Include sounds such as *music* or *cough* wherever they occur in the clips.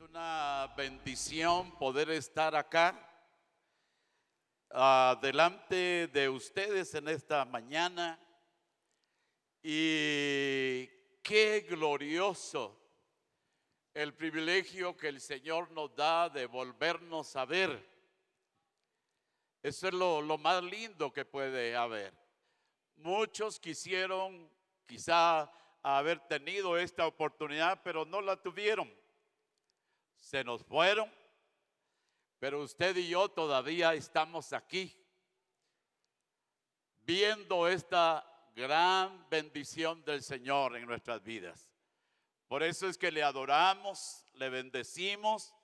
una bendición poder estar acá ah, delante de ustedes en esta mañana y qué glorioso el privilegio que el Señor nos da de volvernos a ver. Eso es lo, lo más lindo que puede haber. Muchos quisieron quizá haber tenido esta oportunidad, pero no la tuvieron se nos fueron, pero usted y yo todavía estamos aquí viendo esta gran bendición del Señor en nuestras vidas. Por eso es que le adoramos, le bendecimos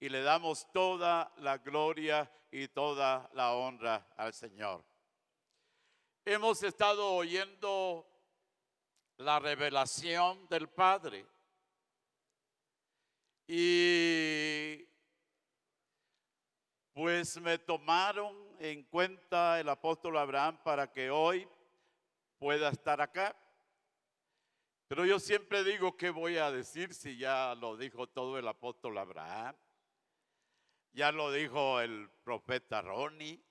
y le damos toda la gloria y toda la honra al Señor. Hemos estado oyendo la revelación del Padre. Y pues me tomaron en cuenta el apóstol Abraham para que hoy pueda estar acá. Pero yo siempre digo, ¿qué voy a decir si ya lo dijo todo el apóstol Abraham? Ya lo dijo el profeta Ronnie,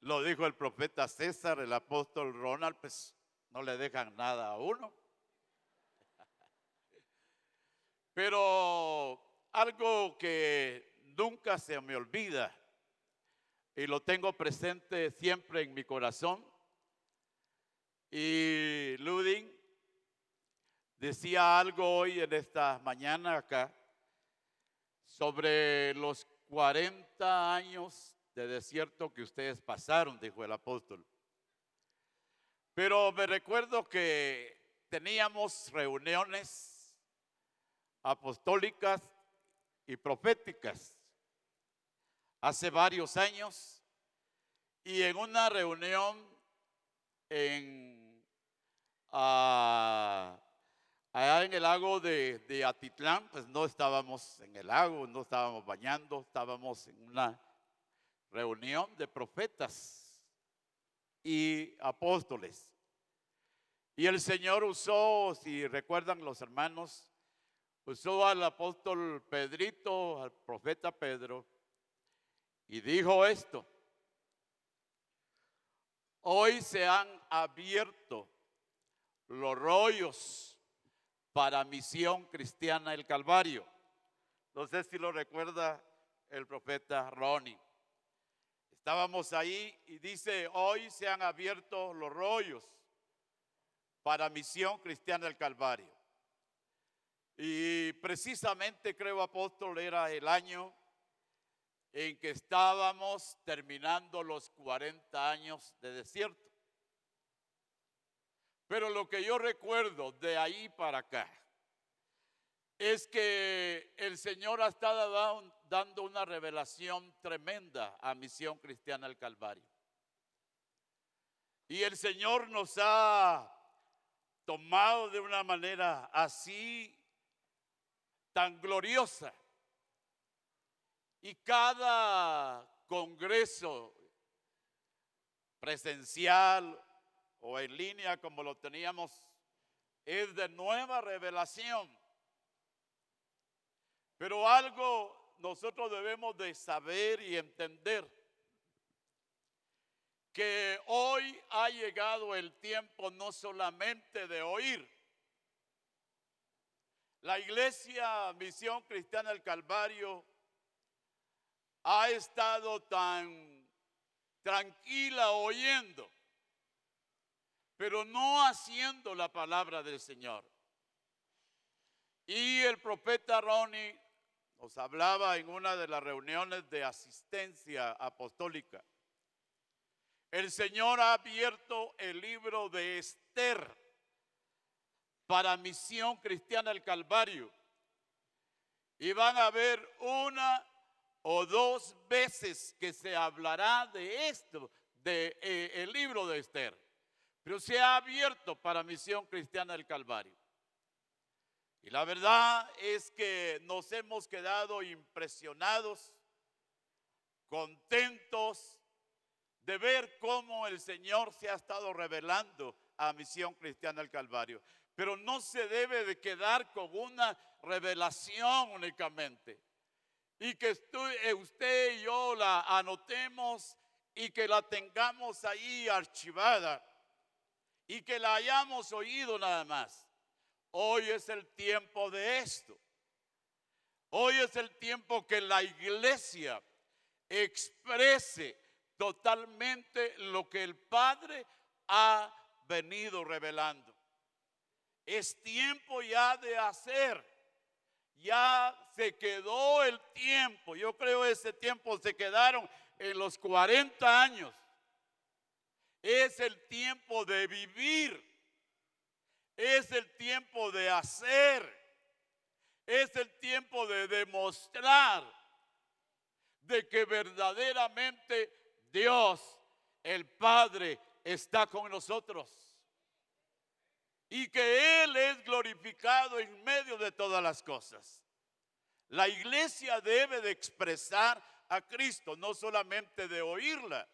lo dijo el profeta César, el apóstol Ronald, pues no le dejan nada a uno. Pero algo que nunca se me olvida y lo tengo presente siempre en mi corazón. Y Ludin decía algo hoy en esta mañana acá sobre los 40 años de desierto que ustedes pasaron, dijo el apóstol. Pero me recuerdo que teníamos reuniones apostólicas y proféticas hace varios años y en una reunión en, ah, allá en el lago de, de Atitlán, pues no estábamos en el lago, no estábamos bañando, estábamos en una reunión de profetas y apóstoles. Y el Señor usó, si recuerdan los hermanos, usó al apóstol Pedrito, al profeta Pedro, y dijo esto. Hoy se han abierto los rollos para misión cristiana el Calvario. No sé si lo recuerda el profeta Ronnie. Estábamos ahí y dice, hoy se han abierto los rollos para misión cristiana el Calvario. Y precisamente creo, apóstol, era el año en que estábamos terminando los 40 años de desierto. Pero lo que yo recuerdo de ahí para acá es que el Señor ha estado dando una revelación tremenda a Misión Cristiana del Calvario. Y el Señor nos ha tomado de una manera así tan gloriosa. Y cada congreso presencial o en línea como lo teníamos es de nueva revelación. Pero algo nosotros debemos de saber y entender que hoy ha llegado el tiempo no solamente de oír, la iglesia Misión Cristiana del Calvario ha estado tan tranquila oyendo, pero no haciendo la palabra del Señor. Y el profeta Ronnie nos hablaba en una de las reuniones de asistencia apostólica. El Señor ha abierto el libro de Esther para Misión Cristiana del Calvario. Y van a ver una o dos veces que se hablará de esto, de eh, el libro de Esther. Pero se ha abierto para Misión Cristiana del Calvario. Y la verdad es que nos hemos quedado impresionados, contentos de ver cómo el Señor se ha estado revelando a Misión Cristiana del Calvario. Pero no se debe de quedar con una revelación únicamente. Y que eh, usted y yo la anotemos y que la tengamos ahí archivada y que la hayamos oído nada más. Hoy es el tiempo de esto. Hoy es el tiempo que la iglesia exprese totalmente lo que el Padre ha venido revelando. Es tiempo ya de hacer. Ya se quedó el tiempo. Yo creo ese tiempo se quedaron en los 40 años. Es el tiempo de vivir. Es el tiempo de hacer. Es el tiempo de demostrar de que verdaderamente Dios, el Padre, está con nosotros. Y que Él es glorificado en medio de todas las cosas. La iglesia debe de expresar a Cristo, no solamente de oírla.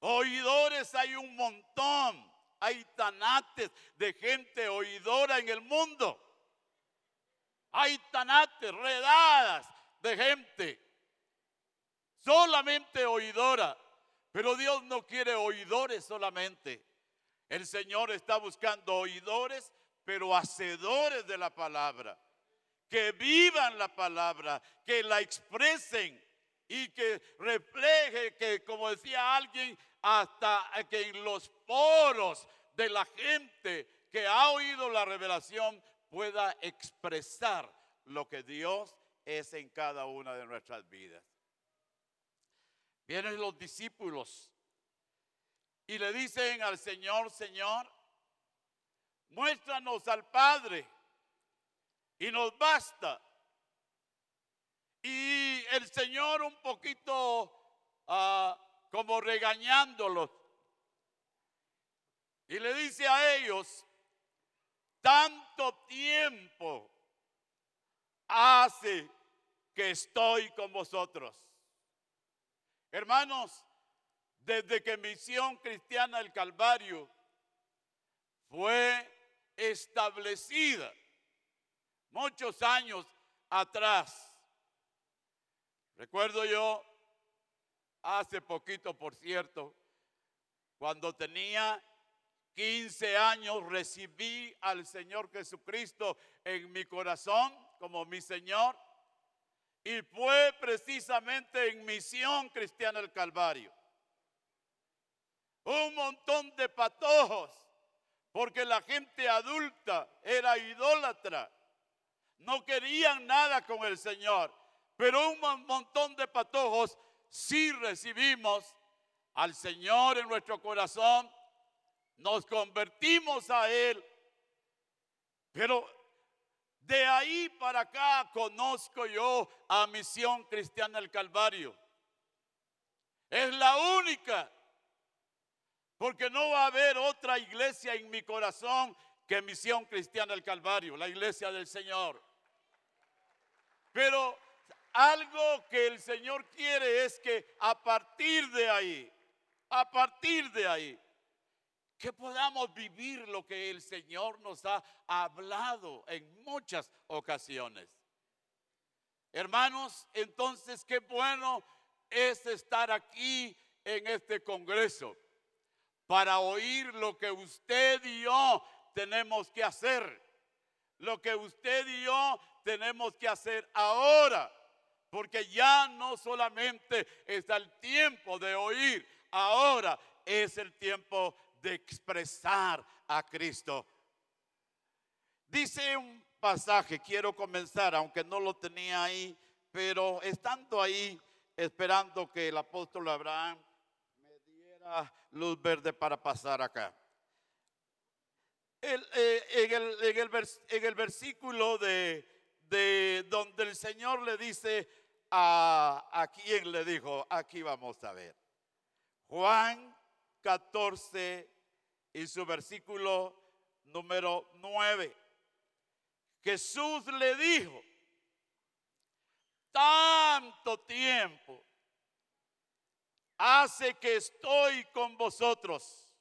Oidores hay un montón, hay tanates de gente oidora en el mundo. Hay tanates, redadas de gente solamente oidora. Pero Dios no quiere oidores solamente. El Señor está buscando oidores, pero hacedores de la palabra. Que vivan la palabra, que la expresen y que refleje que, como decía alguien, hasta que en los poros de la gente que ha oído la revelación pueda expresar lo que Dios es en cada una de nuestras vidas. Vienen los discípulos y le dicen al Señor, Señor, muéstranos al Padre y nos basta. Y el Señor un poquito ah, como regañándolos. Y le dice a ellos, tanto tiempo hace que estoy con vosotros Hermanos, desde que Misión Cristiana del Calvario fue establecida muchos años atrás. Recuerdo yo, hace poquito, por cierto, cuando tenía 15 años, recibí al Señor Jesucristo en mi corazón como mi Señor. Y fue precisamente en Misión Cristiana el Calvario. Un montón de patojos, porque la gente adulta era idólatra. No querían nada con el Señor. Pero un montón de patojos sí recibimos al Señor en nuestro corazón. Nos convertimos a Él. Pero de ahí para acá conozco yo a Misión Cristiana del Calvario. Es la única. Porque no va a haber otra iglesia en mi corazón que Misión Cristiana del Calvario, la iglesia del Señor. Pero algo que el Señor quiere es que a partir de ahí, a partir de ahí, que podamos vivir lo que el Señor nos ha hablado en muchas ocasiones. Hermanos, entonces qué bueno es estar aquí en este Congreso para oír lo que usted y yo tenemos que hacer. Lo que usted y yo tenemos que hacer ahora. Porque ya no solamente está el tiempo de oír, ahora es el tiempo de expresar a Cristo. Dice un pasaje, quiero comenzar, aunque no lo tenía ahí, pero estando ahí, esperando que el apóstol Abraham luz verde para pasar acá. Eh, en, el, versículo de, de, donde el Señor le dice a, a quien le dijo, aquí vamos a ver. Juan 14, y su versículo número 9. Jesús le dijo, tanto tiempo hace que estoy con vosotros.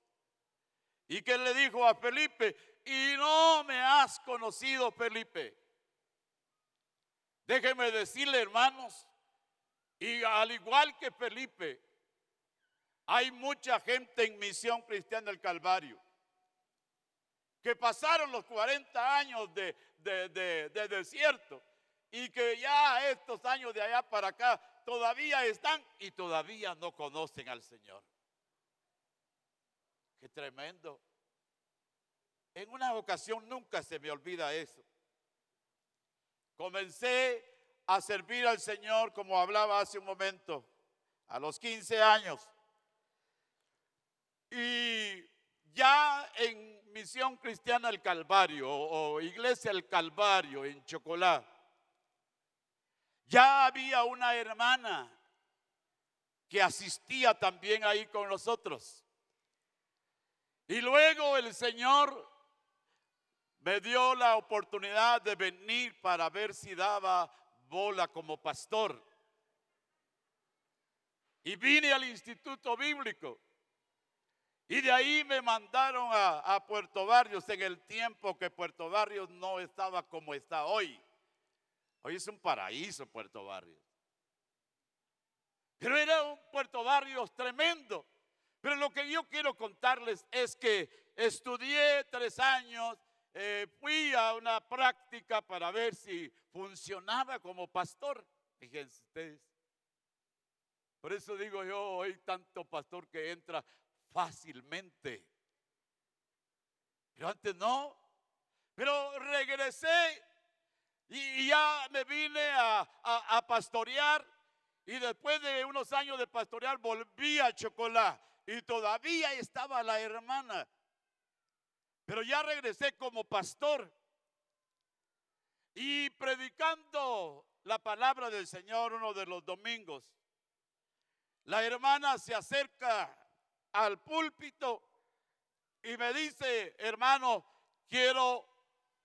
Y que le dijo a Felipe, y no me has conocido, Felipe. Déjeme decirle, hermanos, y al igual que Felipe, hay mucha gente en Misión Cristiana del Calvario que pasaron los 40 años de, de, desierto y que ya estos años de allá para acá todavía están y todavía no conocen al Señor. Qué tremendo. En una ocasión nunca se me olvida eso. Comencé a servir al Señor como hablaba hace un momento, a los 15 años. Y ya en Misión Cristiana el Calvario o Iglesia el Calvario en Chocolá, ya había una hermana que asistía también ahí con nosotros. Y luego el Señor me dio la oportunidad de venir para ver si daba bola como pastor. Y vine al Instituto Bíblico. Y de ahí me mandaron a, Puerto Barrios en el tiempo que Puerto Barrios no estaba como está hoy. Hoy es un paraíso Puerto Barrios. Pero era un Puerto Barrios tremendo. Pero lo que yo quiero contarles es que estudié tres años, eh, fui a una práctica para ver si funcionaba como pastor. Fíjense ustedes. Por eso digo yo, hoy tanto pastor que entra fácilmente. Pero antes no. Pero regresé y ya me vine a, pastorear. Y después de unos años de pastorear volví a Chocolá. Y todavía estaba la hermana pero ya regresé como pastor y predicando la palabra del Señor uno de los domingos. La hermana se acerca al púlpito y me dice, hermano, quiero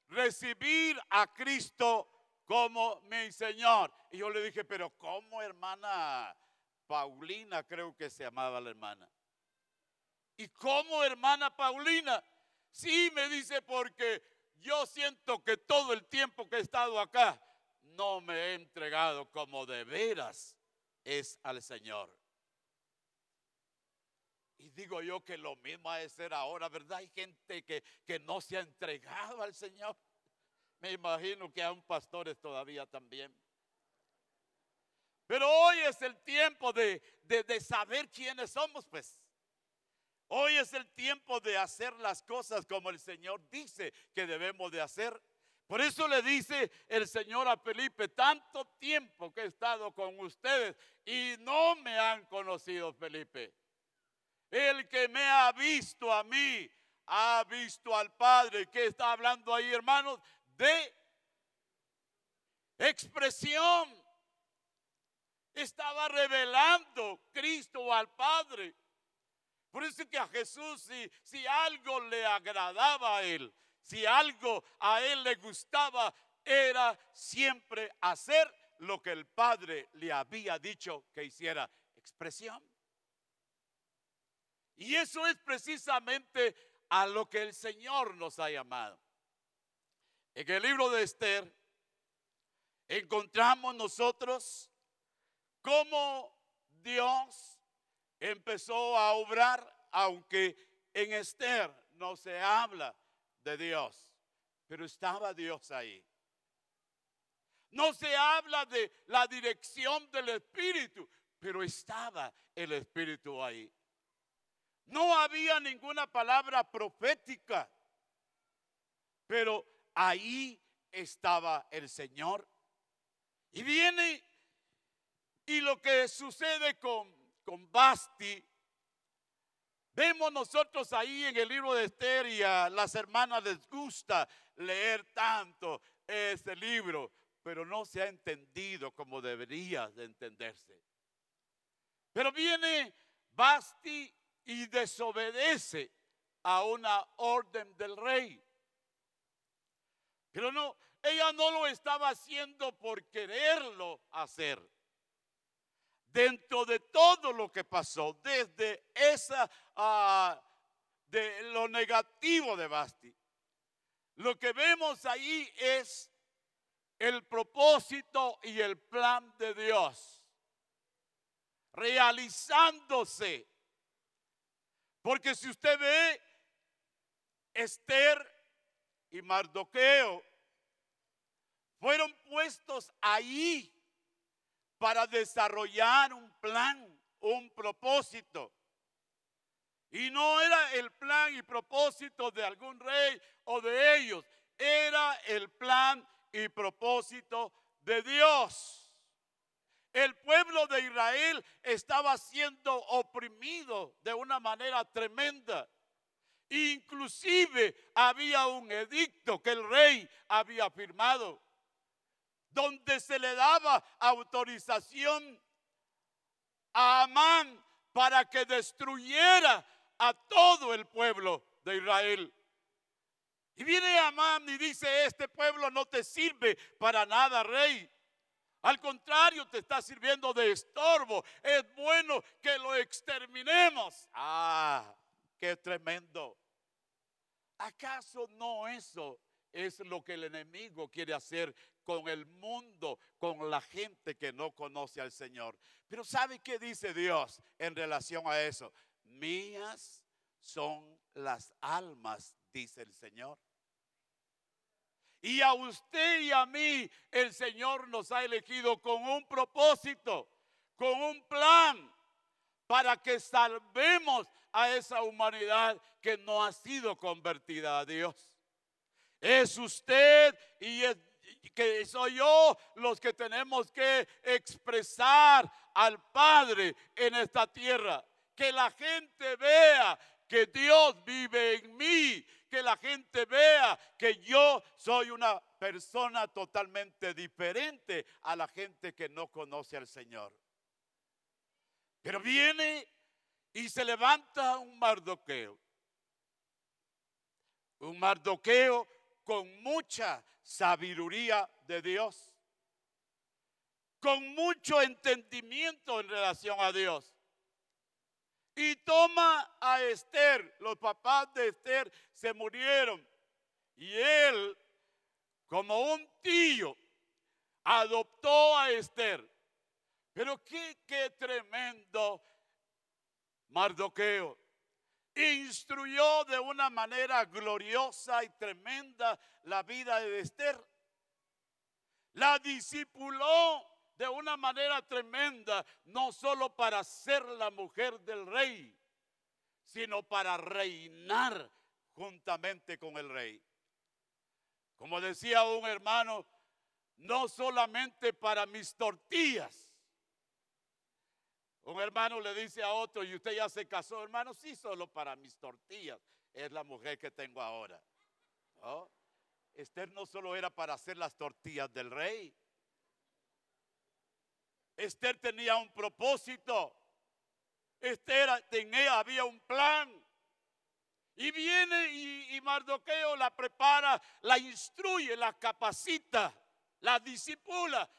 recibir a Cristo como mi Señor. Y yo le dije, pero ¿cómo hermana Paulina? Creo que se llamaba la hermana. ¿Y cómo hermana Paulina? Sí, me dice, porque yo siento que todo el tiempo que he estado acá no me he entregado como de veras es al Señor. Y digo yo que lo mismo ha de ser ahora, ¿verdad? Hay gente que, que no se ha entregado al Señor. Me imagino que un pastores todavía también. Pero hoy es el tiempo de, de, de saber quiénes somos, pues. Hoy es el tiempo de hacer las cosas como el Señor dice que debemos de hacer. Por eso le dice el Señor a Felipe, tanto tiempo que he estado con ustedes y no me han conocido, Felipe. El que me ha visto a mí, ha visto al Padre. ¿Qué está hablando ahí, hermanos? De expresión. Estaba revelando Cristo al Padre. Por eso que a Jesús, si, si algo le agradaba a él, si algo a él le gustaba, era siempre hacer lo que el Padre le había dicho que hiciera. Expresión. Y eso es precisamente a lo que el Señor nos ha llamado. En el libro de Esther encontramos nosotros cómo Dios empezó a obrar, aunque en Esther no se habla de Dios, pero estaba Dios ahí. No se habla de la dirección del Espíritu, pero estaba el Espíritu ahí. No había ninguna palabra profética, pero ahí estaba el Señor. Y viene, y lo que sucede con con Basti. Vemos nosotros ahí en el libro de Esther y a las hermanas les gusta leer tanto este libro, pero no se ha entendido como debería de entenderse. Pero viene Basti y desobedece a una orden del rey. Pero no, ella no lo estaba haciendo por quererlo hacer dentro de todo lo que pasó, desde esa, ah, de lo negativo de Basti, lo que vemos ahí es el propósito y el plan de Dios realizándose. Porque si usted ve, Esther y Mardoqueo fueron puestos ahí para desarrollar un plan, un propósito. Y no era el plan y propósito de algún rey o de ellos, era el plan y propósito de Dios. El pueblo de Israel estaba siendo oprimido de una manera tremenda. Inclusive había un edicto que el rey había firmado, donde se le daba autorización a Amán para que destruyera a todo el pueblo de Israel. Y viene Amán y dice, este pueblo no te sirve para nada, rey. Al contrario, te está sirviendo de estorbo. Es bueno que lo exterminemos. Ah, qué tremendo. ¿Acaso no eso es lo que el enemigo quiere hacer con el mundo, con la gente que no conoce al Señor? Pero ¿sabe qué dice Dios en relación a eso? Mías son las almas, dice el Señor. Y a usted y a mí el Señor nos ha elegido con un propósito, con un plan, para que salvemos a esa humanidad que no ha sido convertida a Dios. Es usted y es que soy yo los que tenemos que expresar al Padre en esta tierra. Que la gente vea que Dios vive en mí, que la gente vea que yo soy una persona totalmente diferente a la gente que no conoce al Señor. Pero viene y se levanta un mardoqueo. Un mardoqueo con mucha sabiduría de Dios, con mucho entendimiento en relación a Dios y toma a Esther. Los papás de Esther se murieron y él, como un tío, adoptó a Esther. Pero qué, qué tremendo Mardoqueo. Instruyó de una manera gloriosa y tremenda la vida de Esther. La discipuló de una manera tremenda, no solo para ser la mujer del rey, sino para reinar juntamente con el rey. Como decía un hermano, no solamente para mis tortillas. Un hermano le dice a otro, y usted ya se casó, hermano, sí, solo para mis tortillas. Es la mujer que tengo ahora. Esther no solo era para hacer las tortillas del rey, Esther tenía un propósito. Esther tenía, había un plan. Y viene y, Mardoqueo la prepara, la instruye, la capacita, la disipula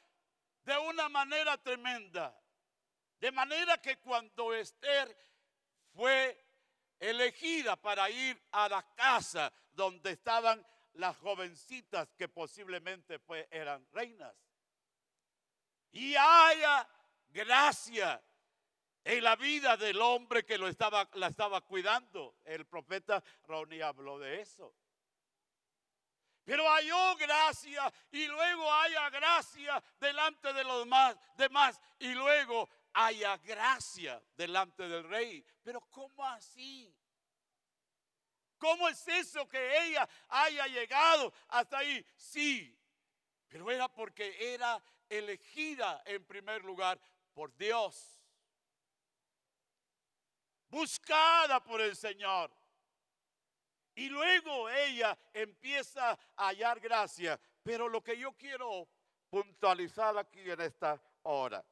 de una manera tremenda. De manera que cuando Esther fue elegida para ir a la casa donde estaban las jovencitas que posiblemente eran reinas, y haya gracia en la vida del hombre que lo estaba, la estaba cuidando. El profeta Ronnie habló de eso. Pero halló gracia y luego haya gracia delante de los demás y luego haya gracia delante del rey. Pero ¿cómo así? ¿Cómo es eso que ella haya llegado hasta ahí? Sí, pero era porque era elegida en primer lugar por Dios. Buscada por el Señor. Y luego ella empieza a hallar gracia. Pero lo que yo quiero puntualizar aquí en esta hora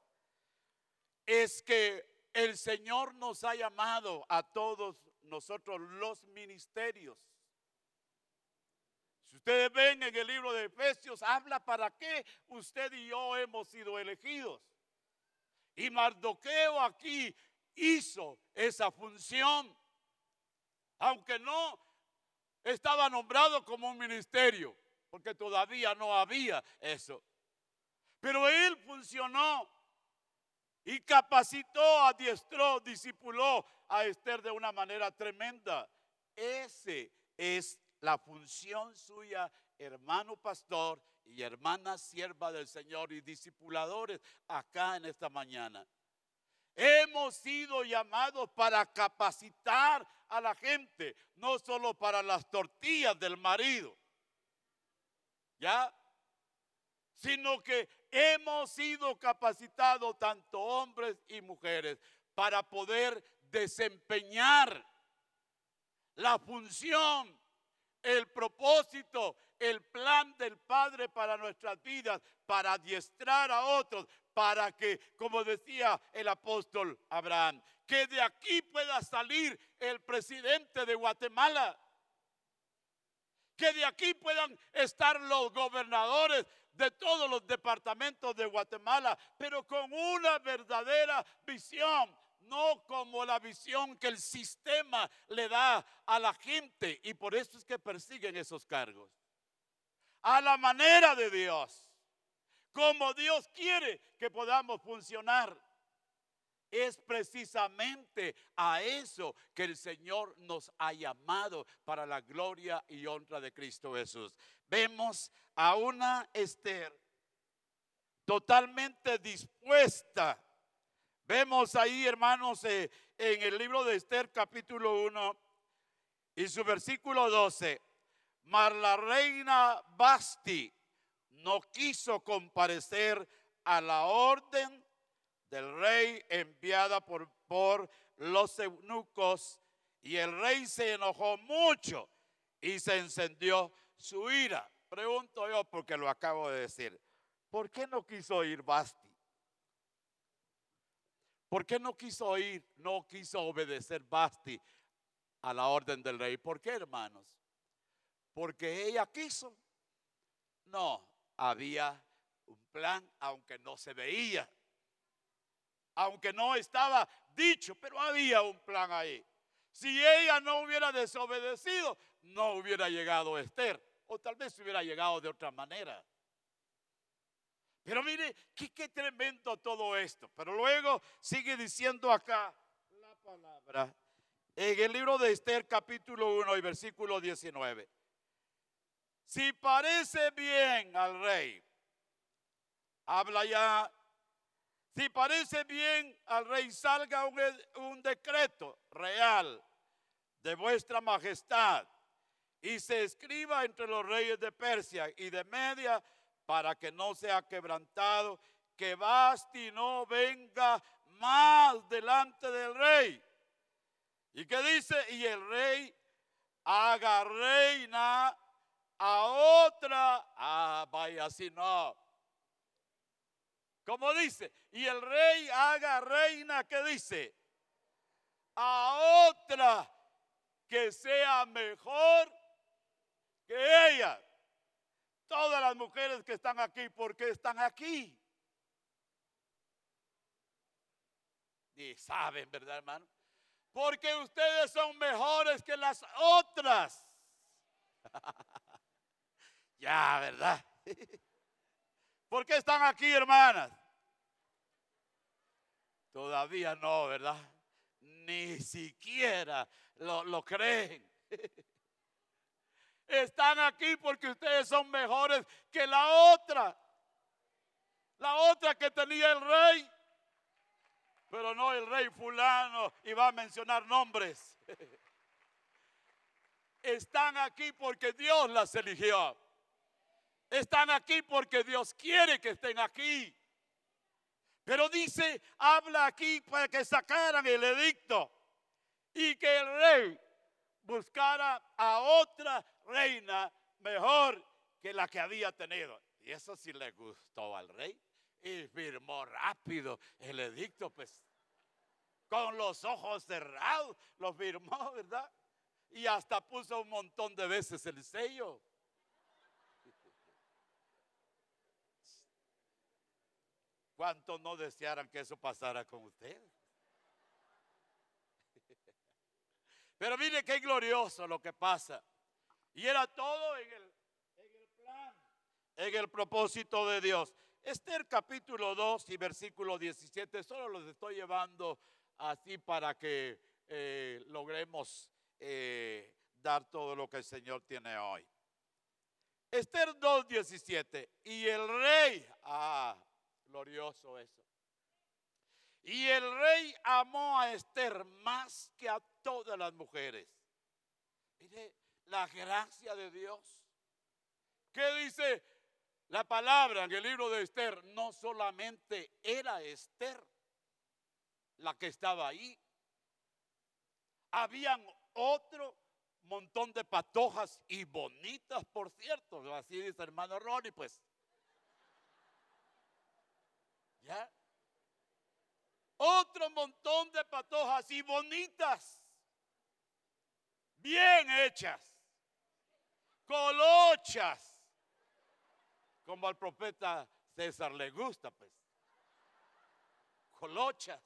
es que el Señor nos ha llamado a todos nosotros los ministerios ustedes ven en el libro de Efesios, habla para qué usted y yo hemos sido elegidos. Y Mardoqueo aquí hizo esa función. Aunque no estaba nombrado como un ministerio, porque todavía no había eso. Pero él funcionó y capacitó, adiestró, discipuló a Esther de una manera tremenda. Ese es la función suya, hermano pastor y hermana sierva del Señor y discipuladores acá en esta mañana. Hemos sido llamados para capacitar a la gente, no solo para las tortillas del marido, ¿ya? Sino que hemos sido capacitados, tanto hombres y mujeres, para poder desempeñar la función, el propósito, el plan del Padre para nuestras vidas, para adiestrar a otros, para que, como decía el apóstol Abraham, que de aquí pueda salir el presidente de Guatemala. Que de aquí puedan estar los gobernadores de todos los departamentos de Guatemala, pero con una verdadera visión, no como la visión que el sistema le da a la gente. Y por eso es que persiguen esos cargos. A la manera de Dios como Dios quiere que podamos funcionar. Es precisamente a eso que el Señor nos ha llamado para la gloria y honra de Cristo Jesús. Vemos a una Esther totalmente dispuesta. Vemos ahí, hermanos, eh, en el libro de Esther capítulo 1 y su versículo 12. Mar la reina Basti no quiso comparecer a la orden del rey enviada por, por los eunucos y el rey se enojó mucho y se encendió su ira. Pregunto yo porque lo acabo de decir. ¿Por qué no quiso ir Basti? ¿Por qué no quiso ir, no quiso obedecer Basti a la orden del rey? ¿Por qué, hermanos? Porque ella quiso. No, había un plan, aunque no se veía, aunque no estaba dicho, pero había un plan ahí. Si ella no hubiera desobedecido, no hubiera llegado Esther, o tal vez hubiera llegado de otra manera. Pero mire, qué, tremendo todo esto. Pero luego sigue diciendo acá la palabra en el libro de Esther capítulo 1 y versículo 19 si parece bien al rey, habla ya, si parece bien al rey, salga un, decreto real de vuestra majestad y se escriba entre los reyes de Persia y de Media para que no sea quebrantado, que Basti no venga más delante del rey. ¿Y qué dice? Y el rey haga reina a otra, ah, vaya, así no. Como dice, y el rey haga reina, ¿qué dice? A otra que sea mejor que ella. Todas las mujeres que están aquí, ¿por qué están aquí? Y saben, ¿verdad, hermano? Porque ustedes son mejores que las otras. *laughs* Ya, ¿verdad? *laughs* ¿Por qué están aquí, hermanas? Todavía no, ¿verdad? Ni siquiera lo, lo creen. *laughs* Están aquí porque ustedes son mejores que la otra. La otra que tenía el rey. Pero no el rey fulano y va a mencionar nombres. *laughs* Están aquí porque Dios las eligió. Están aquí porque Dios quiere que estén aquí. Pero dice, habla aquí para que sacaran el edicto y que el rey buscara a otra reina mejor que la que había tenido. Y eso sí le gustó al rey y firmó rápido el edicto, pues con los ojos cerrados lo firmó, ¿verdad? Y hasta puso un montón de veces el sello. ¿Cuántos no desearan que eso pasara con usted? Pero mire qué glorioso lo que pasa. Y era todo en el, plan, en el propósito de Dios. Esther capítulo 2 y versículo 17, solo los estoy llevando así para que eh, logremos eh, dar todo lo que el Señor tiene hoy. Esther 2.17. Y el rey, ah, glorioso eso. Y el rey amó a Esther más que a todas las mujeres. Mire, la gracia de Dios. ¿Qué dice la palabra en el libro de Esther? No solamente era Esther la que estaba ahí. Habían otro montón de patojas y bonitas, por cierto. Así dice hermano Ronnie, pues. ¿Ya? Otro montón de patojas y bonitas. Bien hechas. Colochas. Como al profeta César le gusta, pues. Colochas.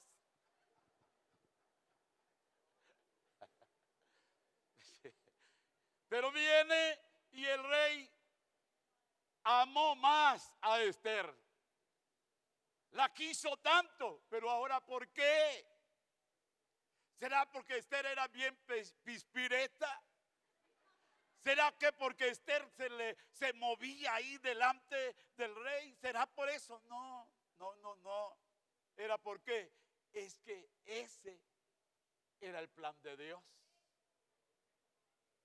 *laughs* Pero viene y el rey amó más a Esther. La quiso tanto, pero ahora ¿por qué? ¿Será porque Esther era bien pispireta? ¿Será que porque Esther se, le, se movía ahí delante del rey? ¿Será por eso? No, no, no, no. Era porque es que ese era el plan de Dios.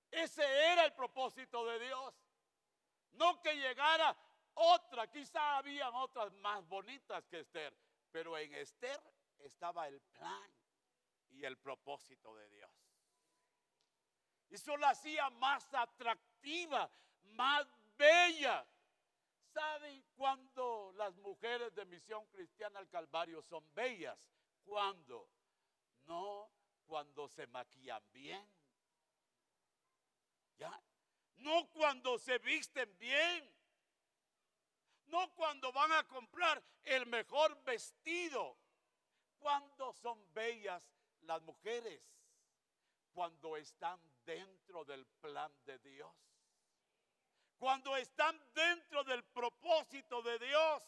Ese era el propósito de Dios. No que llegara otra, quizá habían otras más bonitas que Esther, pero en Esther estaba el plan y el propósito de Dios. Y eso la hacía más atractiva, más bella. ¿Saben cuándo las mujeres de Misión Cristiana al Calvario son bellas? ¿Cuándo? No cuando se maquillan bien ¿Ya? No cuando se visten bien. No cuando van a comprar el mejor vestido. Cuando son bellas las mujeres. Cuando están dentro del plan de Dios. Cuando están dentro del propósito de Dios.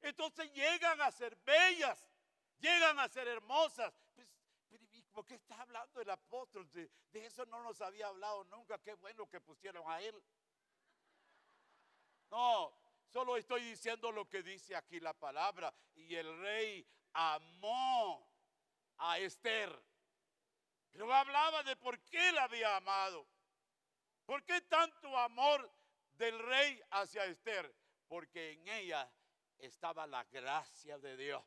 Entonces llegan a ser bellas. Llegan a ser hermosas. Pues, ¿Por qué está hablando el apóstol? De, eso no nos había hablado nunca. Qué bueno que pusieron a él. No, solo estoy diciendo lo que dice aquí la palabra. Y el rey amó a Esther. Pero hablaba de por qué la había amado. ¿Por qué tanto amor del rey hacia Esther? Porque en ella estaba la gracia de Dios.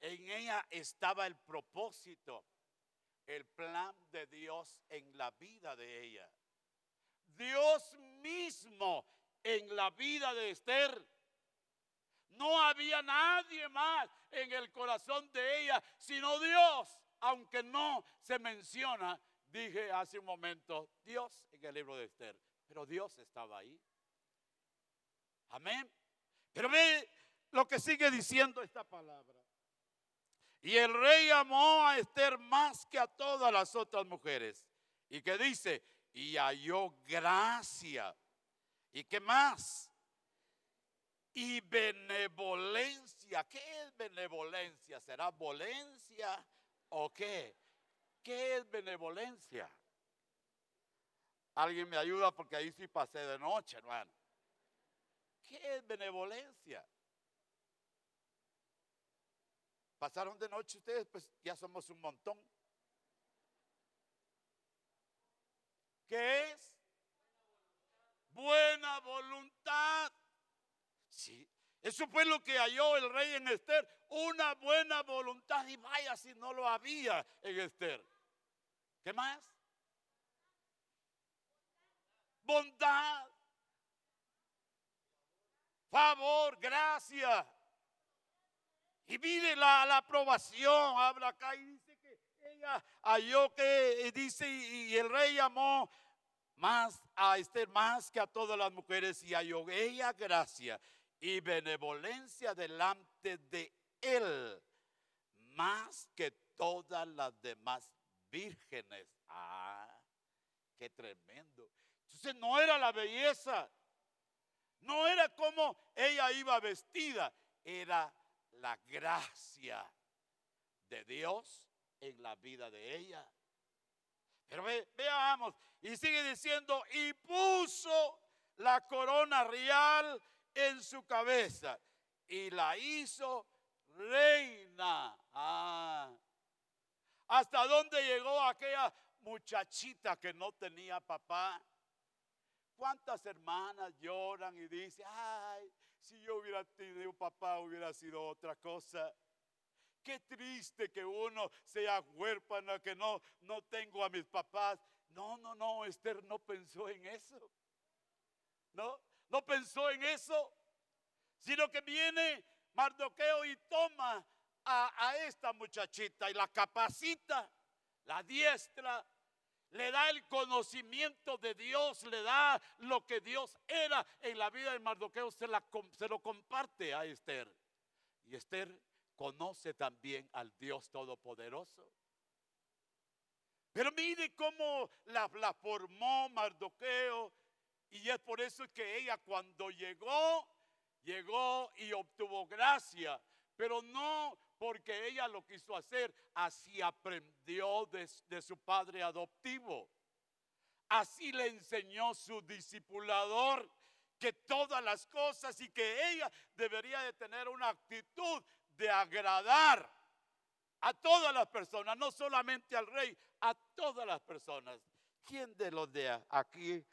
En ella estaba el propósito, el plan de Dios en la vida de ella. Dios mismo en la vida de Esther. No había nadie más en el corazón de ella, sino Dios, aunque no se menciona, dije hace un momento, Dios en el libro de Esther, pero Dios estaba ahí. Amén. Pero ve lo que sigue diciendo esta palabra. Y el rey amó a Esther más que a todas las otras mujeres. Y que dice, y halló gracia. ¿Y qué más? Y benevolencia. ¿Qué es benevolencia? ¿Será volencia o qué? ¿Qué es benevolencia? Alguien me ayuda porque ahí sí pasé de noche, hermano. ¿Qué es benevolencia? Pasaron de noche ustedes, pues ya somos un montón. ¿Qué es? Buena voluntad. Sí, eso fue lo que halló el rey en Esther, una buena voluntad. Y vaya si no lo había en Esther. ¿Qué más? Bondad. Favor, gracia. Y mire la, aprobación, habla acá y dice que ella halló que, dice, y, el rey llamó más a Esther más que a todas las mujeres y halló ella gracia y benevolencia delante de él, más que todas las demás vírgenes. Ah, qué tremendo. Entonces no era la belleza, no era como ella iba vestida, era la gracia de Dios en la vida de ella. Pero veamos, y sigue diciendo, y puso la corona real en su cabeza y la hizo reina. Ah. ¿Hasta dónde llegó aquella muchachita que no tenía papá? ¿Cuántas hermanas lloran y dicen, ay, si yo hubiera tenido papá hubiera sido otra cosa? Qué triste que uno sea huérfano, que no, no tengo a mis papás. No, no, no, Esther no pensó en eso. No, no pensó en eso. Sino que viene Mardoqueo y toma a, esta muchachita y la capacita, la diestra, le da el conocimiento de Dios, le da lo que Dios era en la vida de Mardoqueo, se, se lo comparte a Esther. Y Esther conoce también al Dios Todopoderoso. Pero mire cómo la, la, formó Mardoqueo. Y es por eso que ella cuando llegó, llegó y obtuvo gracia. Pero no porque ella lo quiso hacer, así aprendió de, su padre adoptivo. Así le enseñó su discipulador que todas las cosas y que ella debería de tener una actitud de agradar a todas las personas, no solamente al rey, a todas las personas. ¿Quién de los de aquí,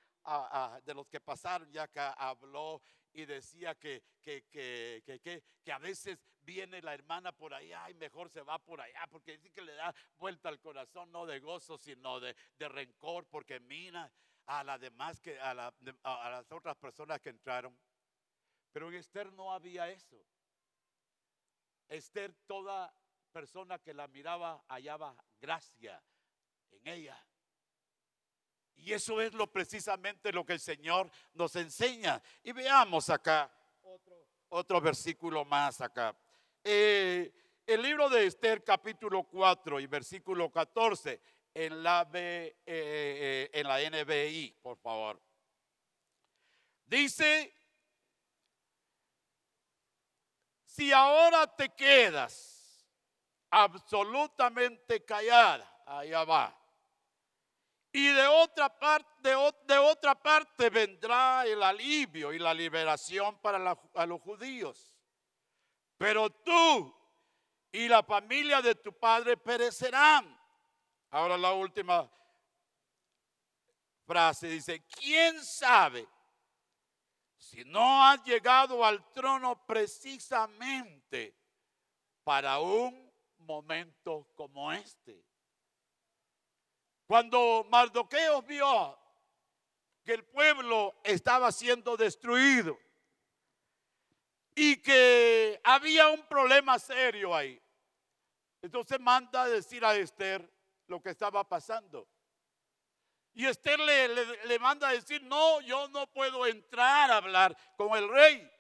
de los que pasaron ya acá, habló y decía que, que, que, que, a veces viene la hermana por allá y mejor se va por allá, porque dice que le da vuelta al corazón, no de gozo, sino de, de rencor, porque mira a, la demás que, a, la, a las otras personas que entraron. Pero en Esther no había eso. Esther, toda persona que la miraba hallaba gracia en ella. Y eso es lo precisamente lo que el Señor nos enseña. Y veamos acá otro, versículo más acá. Eh, el libro de Esther capítulo 4 y versículo 14 en la, B, eh, eh, en la NBI, por favor. Dice si ahora te quedas absolutamente callada, allá va. Y de otra parte, de, otra parte vendrá el alivio y la liberación para los judíos. Pero tú y la familia de tu padre perecerán. Ahora la última frase dice, ¿quién sabe si no has llegado al trono precisamente para un momento como este. Cuando Mardoqueo vio que el pueblo estaba siendo destruido y que había un problema serio ahí, entonces manda a decir a Esther lo que estaba pasando. Y Esther le, manda a decir, no, yo no puedo entrar a hablar con el rey.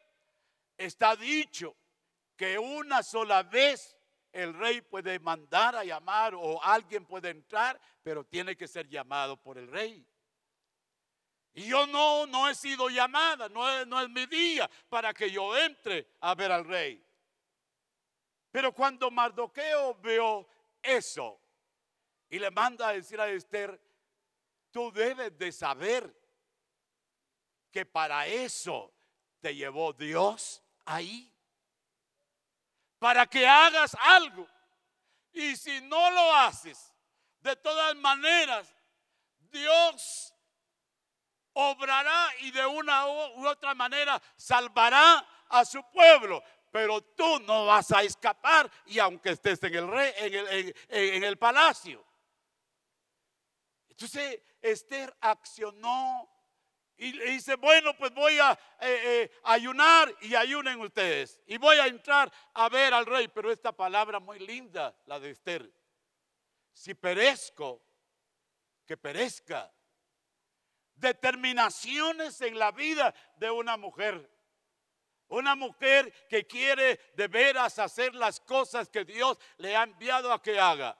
Está dicho que una sola vez el rey puede mandar a llamar o alguien puede entrar, pero tiene que ser llamado por el rey. Y yo no, no he sido llamada, no es, mi día para que yo entre a ver al rey. Pero cuando Mardoqueo vio eso y le manda a decir a Esther, Tú debes de saber que para eso te llevó Dios ahí. Para que hagas algo. Y si no lo haces, de todas maneras, Dios obrará y de una u otra manera salvará a su pueblo. Pero tú no vas a escapar y aunque estés en el, rey, en el, en el palacio. Entonces Esther accionó y le dice, bueno, pues voy a eh, eh, ayunar y ayunen ustedes. Y voy a entrar a ver al rey. Pero esta palabra muy linda, la de Esther. Si perezco, que perezca. Determinaciones en la vida de una mujer. Una mujer que quiere de veras hacer las cosas que Dios le ha enviado a que haga.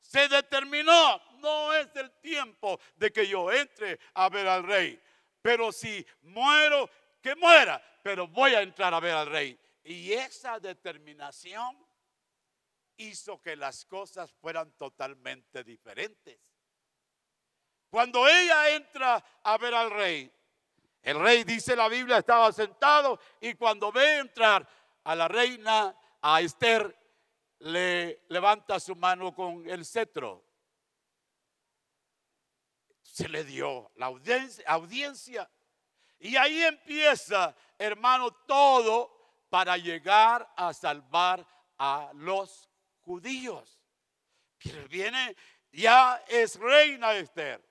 Se determinó, no es el tiempo de que yo entre a ver al rey. Pero si muero, que muera, pero voy a entrar a ver al rey. Y esa determinación hizo que las cosas fueran totalmente diferentes. Cuando ella entra a ver al rey, el rey dice la Biblia estaba sentado y cuando ve entrar a la reina, a Esther, le levanta su mano con el cetro. Se le dio la audiencia. Y ahí empieza, hermano, todo para llegar a salvar a los judíos. Pero viene, ya es reina Esther.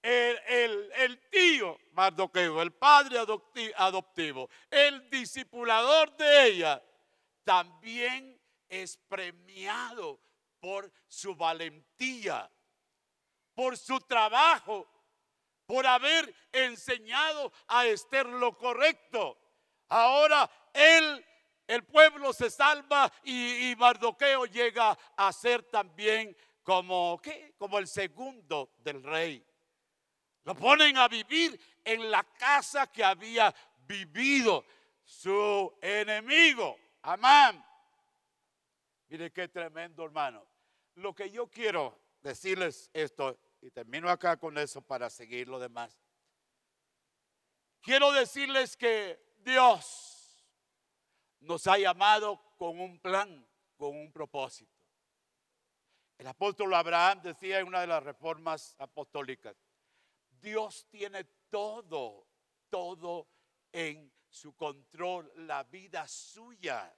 El, el, tío Mardoqueo, el padre adoptivo, el discipulador de ella, también es premiado por su valentía, por su trabajo, por haber enseñado a Esther lo correcto. Ahora él, el pueblo se salva y, y Mardoqueo llega a ser también como, ¿qué? como el segundo del rey. Lo ponen a vivir en la casa que había vivido su enemigo. Amán. Mire qué tremendo, hermano. Lo que yo quiero decirles esto, y termino acá con eso para seguir lo demás. Quiero decirles que Dios nos ha llamado con un plan, con un propósito. El apóstol Abraham decía en una de las reformas apostólicas, Dios tiene todo, todo en su control, la vida suya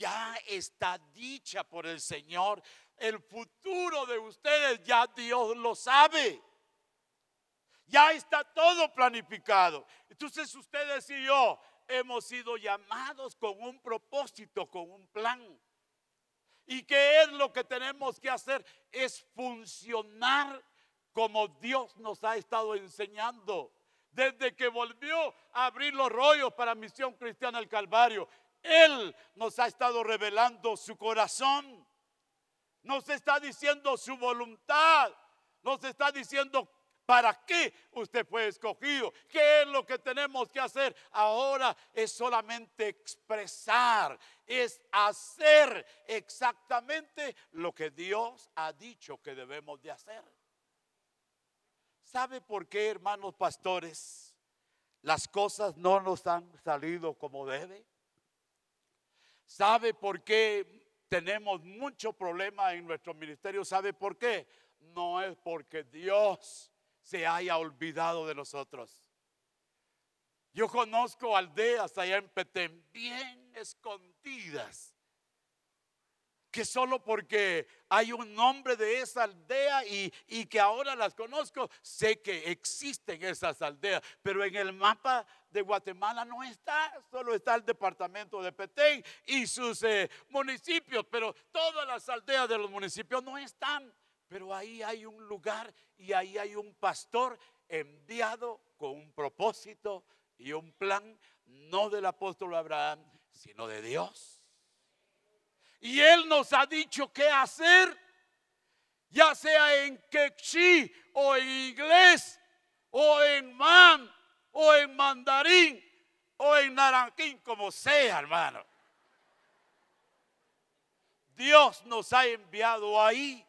ya está dicha por el Señor. El futuro de ustedes ya Dios lo sabe. Ya está todo planificado. Entonces ustedes y yo hemos sido llamados con un propósito, con un plan. ¿Y qué es lo que tenemos que hacer? Es funcionar como Dios nos ha estado enseñando. Desde que volvió a abrir los rollos para Misión Cristiana del Calvario, él nos ha estado revelando su corazón. Nos está diciendo su voluntad. Nos está diciendo para qué usted fue escogido. ¿Qué es lo que tenemos que hacer? Ahora es solamente expresar, es hacer exactamente lo que Dios ha dicho que debemos de hacer. ¿Sabe por qué, hermanos pastores, las cosas no nos han salido como debe? ¿Sabe por qué tenemos mucho problema en nuestro ministerio? ¿Sabe por qué? No es porque Dios se haya olvidado de nosotros. Yo conozco aldeas allá en Petén bien escondidas que solo porque hay un nombre de esa aldea y, y, que ahora las conozco, sé que existen esas aldeas, pero en el mapa de Guatemala no está, solo está el departamento de Petén y sus eh, municipios, pero todas las aldeas de los municipios no están, pero ahí hay un lugar y ahí hay un pastor enviado con un propósito y un plan, no del apóstol Abraham, sino de Dios y Él nos ha dicho qué hacer, ya sea en quechí o en inglés o en man o en mandarín o en naranquín, como sea, hermano. Dios nos ha enviado ahí.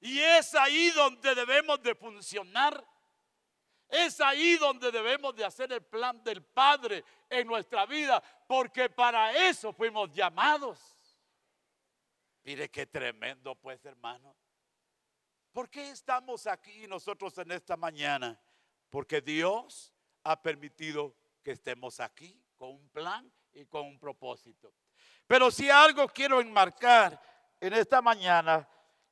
Y es ahí donde debemos de funcionar. Es ahí donde debemos de hacer el plan del Padre en nuestra vida, porque para eso fuimos llamados. Mire qué tremendo pues hermano. ¿Por qué estamos aquí nosotros en esta mañana? Porque Dios ha permitido que estemos aquí con un plan y con un propósito. Pero si algo quiero enmarcar en esta mañana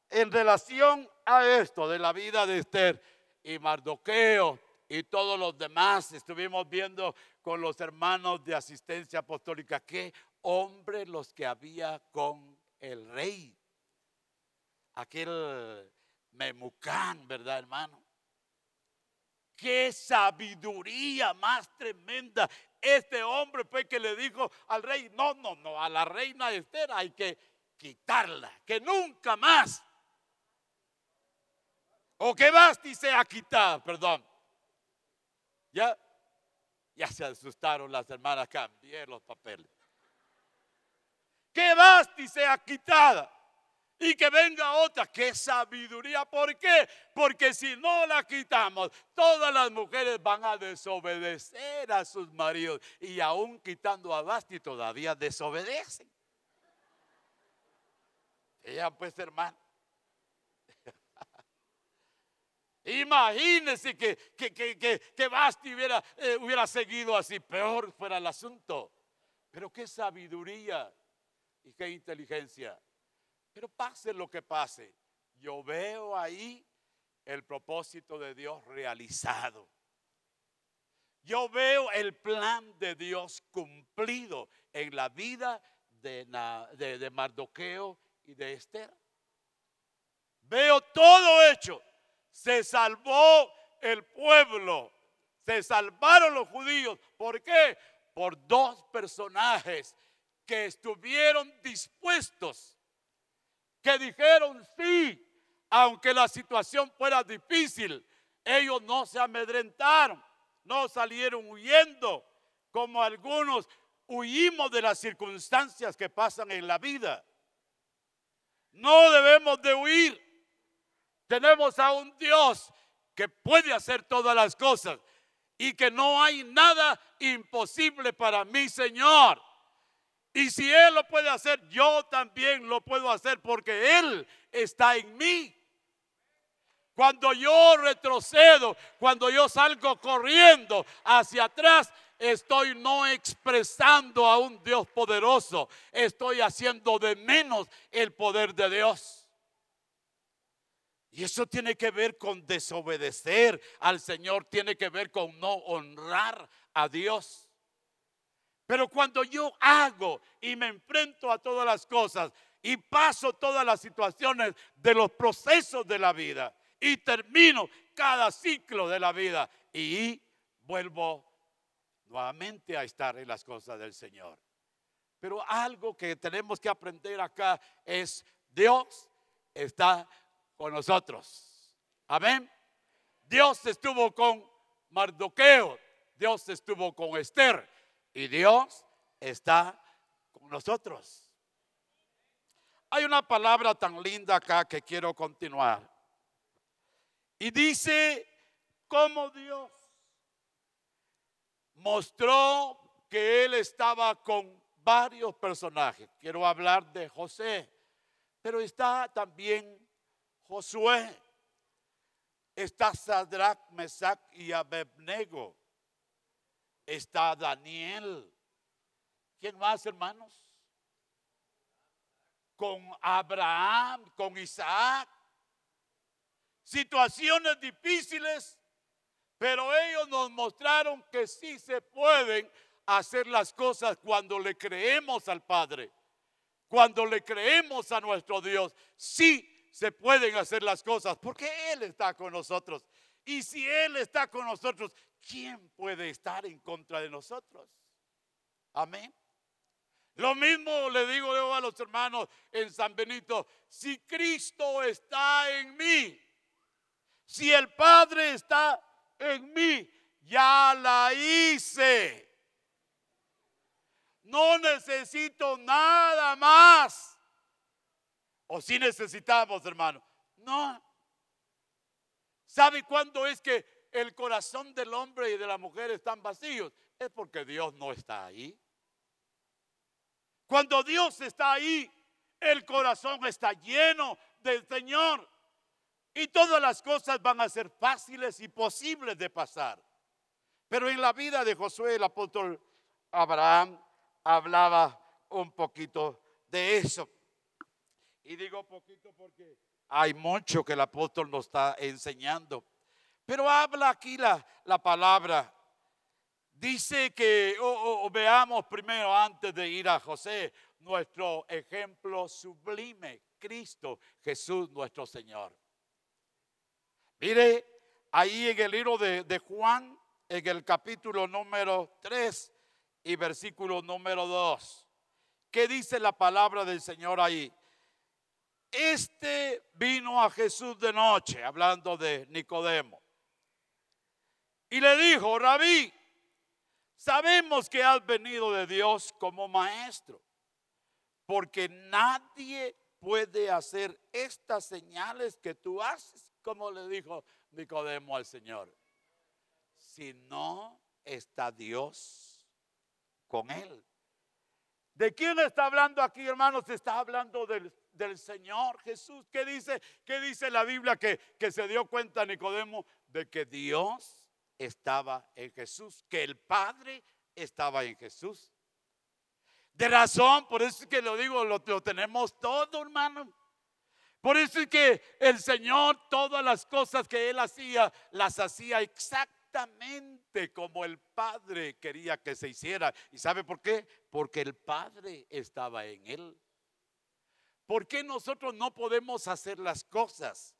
en relación a esto de la vida de Esther y Mardoqueo y todos los demás, estuvimos viendo con los hermanos de asistencia apostólica qué hombres los que había con el rey, aquel Memucán, ¿verdad, hermano? Qué sabiduría más tremenda. Este hombre fue que le dijo al rey, no, no, no, a la reina Esther hay que quitarla, que nunca más. O que Basti sea quitada, perdón. Ya, ya se asustaron las hermanas, cambié los papeles. Que Basti sea quitada y que venga otra. ¡Qué sabiduría! ¿Por qué? Porque si no la quitamos, todas las mujeres van a desobedecer a sus maridos y aún quitando a Basti todavía desobedecen. Ella pues hermano. *laughs* Imagínense que, que, que, que, Basti hubiera, eh, hubiera seguido así, peor fuera el asunto. Pero qué sabiduría y qué inteligencia. Pero pase lo que pase, yo veo ahí el propósito de Dios realizado. Yo veo el plan de Dios cumplido en la vida de, Mardoqueo y de Esther. Veo todo hecho. Se salvó el pueblo. Se salvaron los judíos. ¿Por qué? Por dos personajes que estuvieron dispuestos que dijeron sí, aunque la situación fuera difícil. Ellos no se amedrentaron, no salieron huyendo como algunos huimos de las circunstancias que pasan en la vida. No debemos de huir. Tenemos a un Dios que puede hacer todas las cosas y que no hay nada imposible para mi Señor. Y si Él lo puede hacer, yo también lo puedo hacer porque Él está en mí. Cuando yo retrocedo, cuando yo salgo corriendo hacia atrás, estoy no expresando a un Dios poderoso, estoy haciendo de menos el poder de Dios. Y eso tiene que ver con desobedecer al Señor, tiene que ver con no honrar a Dios. Pero cuando yo hago y me enfrento a todas las cosas y paso todas las situaciones de los procesos de la vida y termino cada ciclo de la vida y vuelvo nuevamente a estar en las cosas del Señor. Pero algo que tenemos que aprender acá es Dios está con nosotros. Amén. Dios estuvo con Mardoqueo, Dios estuvo con Esther, y Dios está con nosotros. Hay una palabra tan linda acá que quiero continuar. Y dice cómo Dios mostró que Él estaba con varios personajes. Quiero hablar de José, pero está también Josué, está Sadrach, Mesach y Abednego está Daniel. ¿Quién más, hermanos? Con Abraham, con Isaac. Situaciones difíciles, pero ellos nos mostraron que sí se pueden hacer las cosas cuando le creemos al Padre. Cuando le creemos a nuestro Dios, sí se pueden hacer las cosas porque Él está con nosotros. Y si Él está con nosotros, ¿quién puede estar en contra de nosotros? Amén. Lo mismo le digo yo a los hermanos en San Benito, si Cristo está en mí, si el Padre está en mí, ya la hice. No necesito nada más. O si necesitamos, hermano. No. ¿Sabe cuándo es que el corazón del hombre y de la mujer están vacíos, es porque Dios no está ahí. Cuando Dios está ahí, el corazón está lleno del Señor. Y todas las cosas van a ser fáciles y posibles de pasar. Pero en la vida de Josué, el apóstol Abraham hablaba un poquito de eso. Y digo poquito porque hay mucho que el apóstol nos está enseñando. Pero habla aquí la, la palabra. Dice que, o, veamos primero antes de ir a José, nuestro ejemplo sublime, Cristo Jesús nuestro Señor. Mire, ahí en el libro de, de Juan, en el capítulo número 3 y versículo número 2, ¿qué dice la palabra del Señor ahí? este vino a Jesús de noche, hablando de Nicodemo. Y le dijo, rabí, sabemos que has venido de Dios como maestro, porque nadie puede hacer estas señales que tú haces, como le dijo Nicodemo al Señor, si no está Dios con él. ¿De quién está hablando aquí, hermanos? Está hablando del, Señor Jesús. ¿Qué dice, ¿Qué dice la Biblia que, que se dio cuenta Nicodemo de que Dios estaba en Jesús, que el Padre estaba en Jesús? De razón, por eso es que lo digo, lo, lo tenemos todo, hermano. Por eso es que el Señor, todas las cosas que Él hacía, las hacía exactamente exactamente como el Padre quería que se hiciera. ¿Y sabe por qué? Porque el Padre estaba en él. ¿Por qué nosotros no podemos hacer las cosas?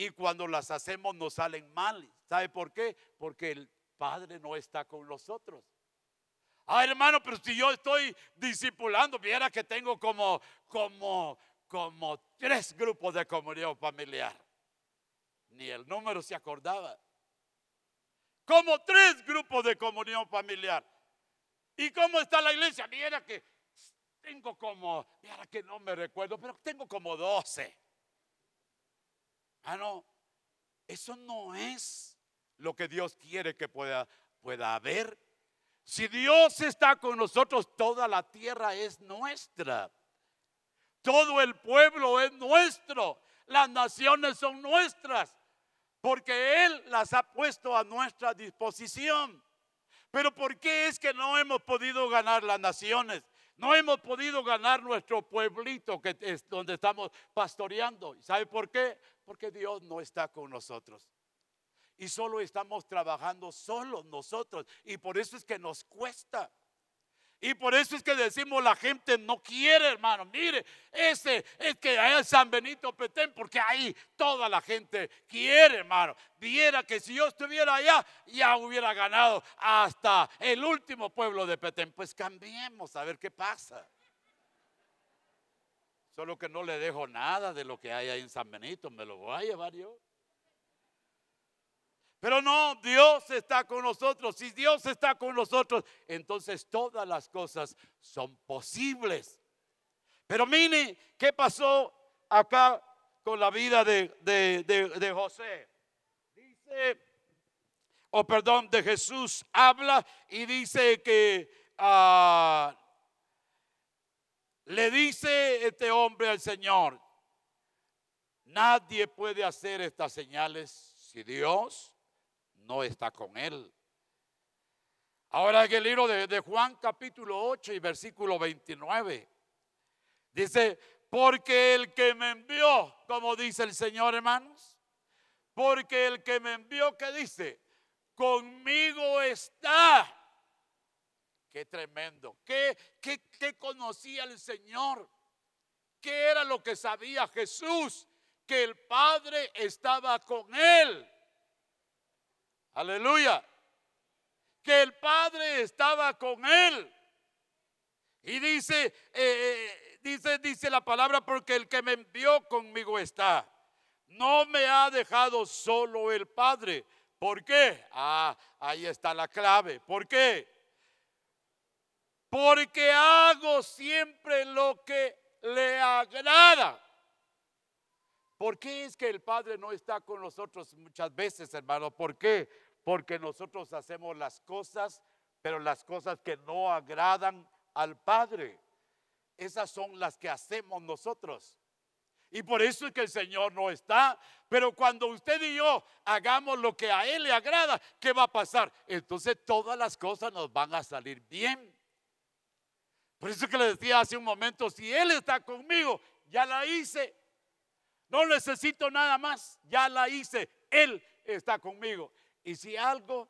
Y cuando las hacemos nos salen mal. ¿Sabe por qué? Porque el Padre no está con nosotros. Ah, hermano, pero si yo estoy discipulando, viera que tengo como, como, como tres grupos de comunión familiar. Ni el número se acordaba como tres grupos de comunión familiar. ¿Y cómo está la iglesia? Mira que tengo como, mira que no me recuerdo, pero tengo como doce. Ah, no, eso no es lo que Dios quiere que pueda, pueda haber. Si Dios está con nosotros, toda la tierra es nuestra. Todo el pueblo es nuestro. Las naciones son nuestras porque Él las ha puesto a nuestra disposición. Pero ¿por qué es que no hemos podido ganar las naciones? No hemos podido ganar nuestro pueblito que es donde estamos pastoreando. ¿Sabe por qué? Porque Dios no está con nosotros. Y solo estamos trabajando solos nosotros. Y por eso es que nos cuesta. Y por eso es que decimos la gente no quiere, hermano. Mire, ese es que hay San Benito Petén, porque ahí toda la gente quiere, hermano. Viera que si yo estuviera allá, ya hubiera ganado hasta el último pueblo de Petén. Pues cambiemos a ver qué pasa. Solo que no le dejo nada de lo que hay ahí en San Benito, me lo voy a llevar yo. Pero no, Dios está con nosotros. Si Dios está con nosotros, entonces todas las cosas son posibles. Pero mire, ¿qué pasó acá con la vida de, José? Dice, o perdón, de Jesús habla y dice que ah, le dice este hombre al Señor, nadie puede hacer estas señales si Dios no está con él. Ahora en el libro de, Juan capítulo 8 y versículo 29 dice, porque el que me envió, como dice el Señor hermanos, porque el que me envió, que dice? Conmigo está. Qué tremendo. ¿Qué, qué, qué conocía el Señor? ¿Qué era lo que sabía Jesús? Que el Padre estaba con él. Aleluya. Que el Padre estaba con él. Y dice, eh, eh, dice, dice la palabra, porque el que me envió conmigo está. No me ha dejado solo el Padre. ¿Por qué? Ah, ahí está la clave. ¿Por qué? Porque hago siempre lo que le agrada. ¿Por qué es que el Padre no está con nosotros muchas veces, hermano? ¿Por qué? Porque nosotros hacemos las cosas, pero las cosas que no agradan al Padre. Esas son las que hacemos nosotros. Y por eso es que el Señor no está. Pero cuando usted y yo hagamos lo que a Él le agrada, ¿qué va a pasar? Entonces todas las cosas nos van a salir bien. Por eso que le decía hace un momento, si Él está conmigo, ya la hice. No necesito nada más, ya la hice. Él está conmigo. Y si algo,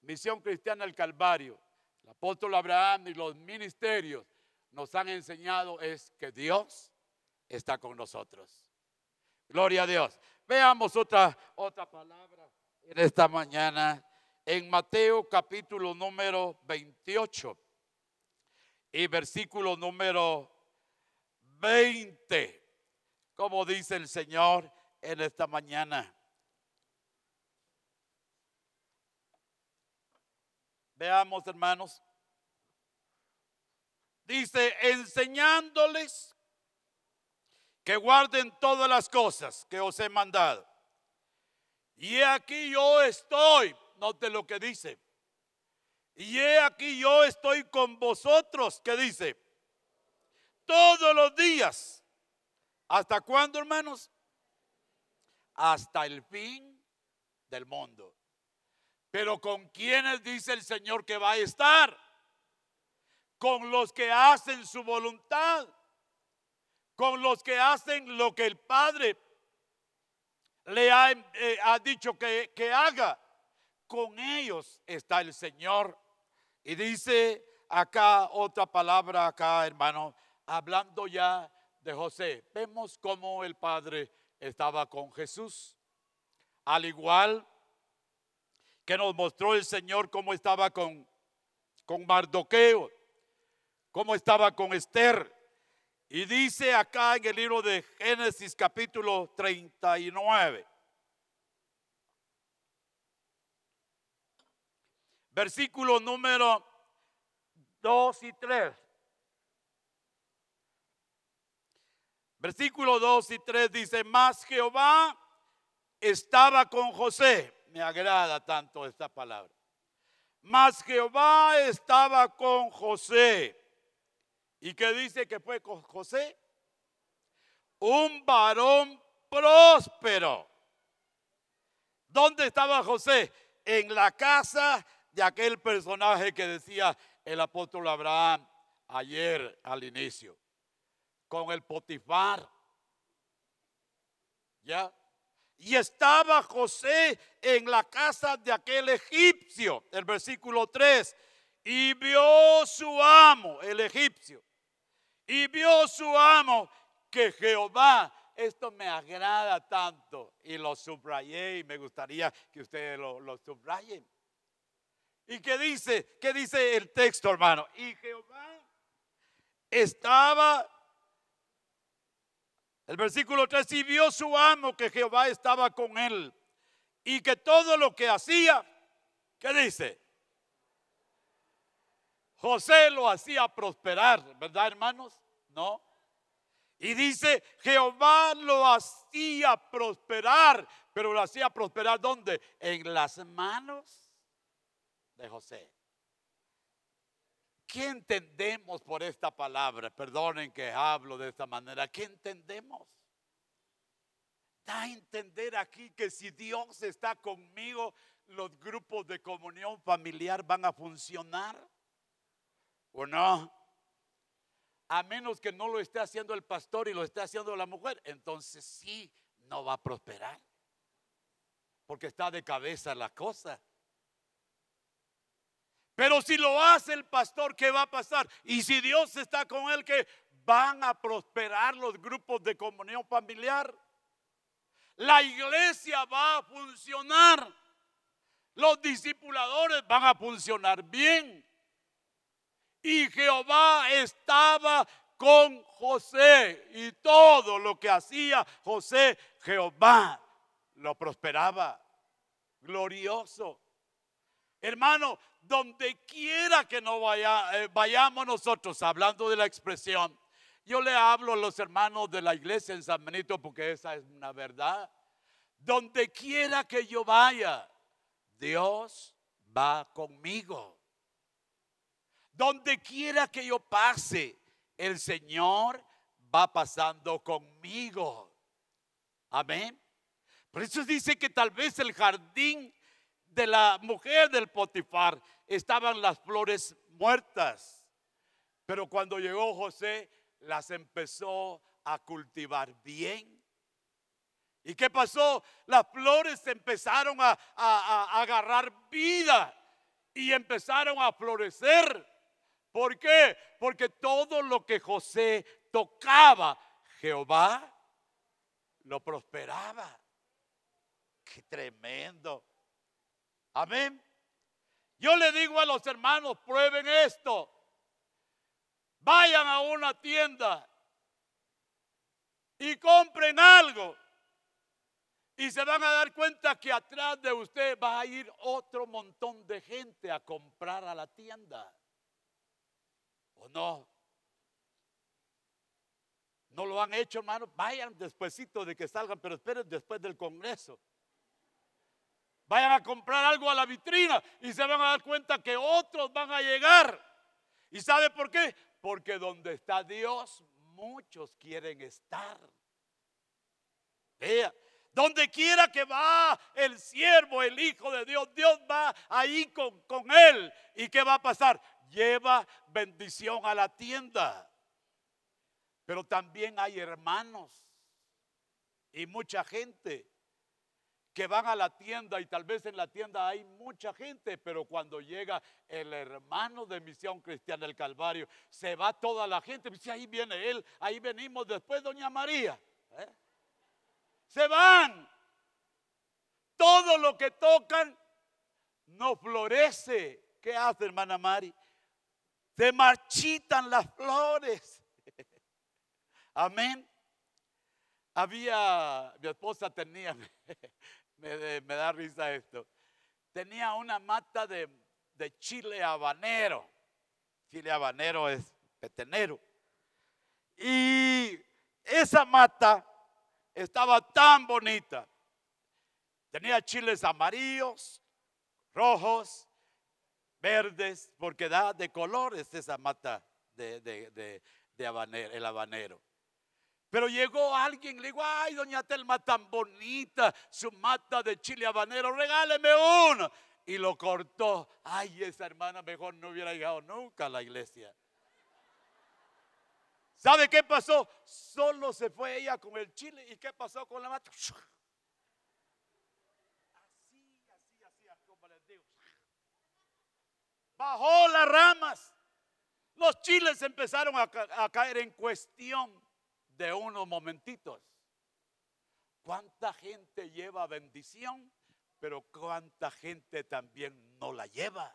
Misión Cristiana del Calvario, el apóstol Abraham y los ministerios nos han enseñado es que Dios está con nosotros. Gloria a Dios. Veamos otra, otra palabra en esta mañana en Mateo capítulo número 28 y versículo número 20. como dice el Señor en esta mañana. Veamos, hermanos. Dice, enseñándoles que guarden todas las cosas que os he mandado. Y aquí yo estoy, note lo que dice. Y he aquí yo estoy con vosotros, que dice, todos los días. ¿Hasta cuándo, hermanos? Hasta el fin del mundo. Pero con quienes dice el Señor que va a estar? Con los que hacen su voluntad. Con los que hacen lo que el Padre le ha, eh, dicho que haga. Con ellos está el Señor. Y dice acá otra palabra acá, hermano, hablando ya de José. Vemos cómo el Padre estaba con Jesús. Al igual que nos mostró el Señor cómo estaba con, con Mardoqueo, cómo estaba con Esther. Y dice acá en el libro de Génesis capítulo 39. Versículo número 2 y 3. Versículo 2 y 3 dice, más Jehová estaba con José. Me agrada tanto esta palabra. Mas Jehová estaba con José. ¿Y qué dice que fue con José? Un varón próspero. ¿Dónde estaba José? En la casa aquel personaje que decía el apóstol Abraham ayer al inicio, con el Potifar. ¿Ya? Y estaba José en la casa de aquel egipcio, el versículo 3, y vio su amo, el egipcio, y vio su amo que Jehová, esto me agrada tanto, y lo subrayé y me gustaría que ustedes lo, lo subrayen. ¿Y qué dice? ¿Qué dice el texto, hermano? Y Jehová estaba, el versículo 3, y vio su amo que Jehová estaba con él y que todo lo que hacía, ¿qué dice? José lo hacía prosperar, ¿verdad, hermanos? No. Y dice, Jehová lo hacía prosperar, pero lo hacía prosperar ¿dónde? En las manos de José. ¿Qué entendemos por esta palabra? Perdonen que hablo de esta manera. ¿Qué entendemos? Da a entender aquí que si Dios está conmigo, los grupos de comunión familiar van a funcionar. ¿O no? A menos que no lo esté haciendo el pastor y lo esté haciendo la mujer, entonces sí, no va a prosperar. Porque está de cabeza la cosa. Pero si lo hace el pastor, ¿qué va a pasar? Y si Dios está con él, ¿qué? Van a prosperar los grupos de comunión familiar. La iglesia va a funcionar. Los discipuladores van a funcionar bien. Y Jehová estaba con José y todo lo que hacía José, Jehová lo prosperaba. Glorioso. Hermano, donde quiera que no vaya, eh, vayamos nosotros, hablando de la expresión, yo le hablo a los hermanos de la iglesia en San Benito porque esa es una verdad. Donde quiera que yo vaya, Dios va conmigo. Donde quiera que yo pase, el Señor va pasando conmigo. Amén. Por eso dice que tal vez el jardín de la mujer del Potifar estaban las flores muertas. Pero cuando llegó José, las empezó a cultivar bien. ¿Y qué pasó? Las flores empezaron a, agarrar vida y empezaron a florecer. ¿Por qué? Porque todo lo que José tocaba, Jehová lo prosperaba. Qué tremendo. Amén. Yo le digo a los hermanos, prueben esto. Vayan a una tienda y compren algo. Y se van a dar cuenta que atrás de usted va a ir otro montón de gente a comprar a la tienda. ¿O no? No lo han hecho, hermano. Vayan despuesito de que salgan, pero esperen después del Congreso. Vayan a comprar algo a la vitrina y se van a dar cuenta que otros van a llegar. ¿Y sabe por qué? Porque donde está Dios, muchos quieren estar. Vea, donde quiera que va el siervo, el Hijo de Dios, Dios va ahí con, con él. ¿Y qué va a pasar? Lleva bendición a la tienda. Pero también hay hermanos y mucha gente que van a la tienda y tal vez en la tienda hay mucha gente, pero cuando llega el hermano de Misión Cristiana del Calvario, se va toda la gente, dice, ahí viene él, ahí venimos después, doña María. ¿eh? Se van. Todo lo que tocan no florece. ¿Qué hace, hermana Mari? Se marchitan las flores. *laughs* Amén. Había, mi esposa tenía, *laughs* me, da risa esto, tenía una mata de, chile habanero. Chile habanero es petenero. Y esa mata estaba tan bonita. Tenía chiles amarillos, rojos, verdes, porque da de colores esa mata de, de, de, habanero, el habanero. Pero llegó alguien, le digo, ay, doña Telma, tan bonita, su mata de chile habanero, regáleme uno. Y lo cortó. Ay, esa hermana mejor no hubiera llegado nunca a la iglesia. ¿Sabe qué pasó? Solo se fue ella con el chile. ¿Y qué pasó con la mata? Así, así, así, como les digo. Bajó las ramas. Los chiles empezaron a, a caer en cuestión de unos momentitos. ¿Cuánta gente lleva bendición? Pero cuánta gente también no la lleva.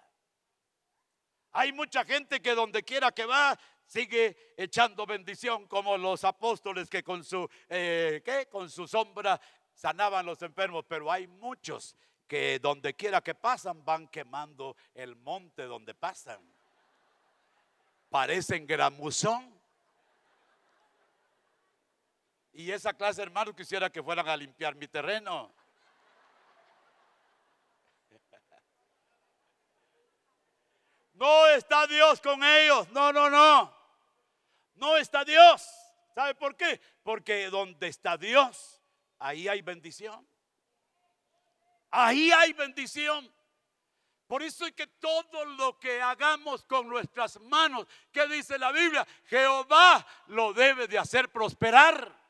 Hay mucha gente que donde quiera que va sigue echando bendición como los apóstoles que con su, eh, ¿qué? con su sombra sanaban los enfermos, pero hay muchos que donde quiera que pasan van quemando el monte donde pasan. Parecen gramuzón. Y esa clase, hermano, quisiera que fueran a limpiar mi terreno. *laughs* No está Dios con ellos. No, no, no. No está Dios. ¿Sabe por qué? Porque donde está Dios, ahí hay bendición. Ahí hay bendición. Por eso es que todo lo que hagamos con nuestras manos, ¿qué dice la Biblia? Jehová lo debe de hacer prosperar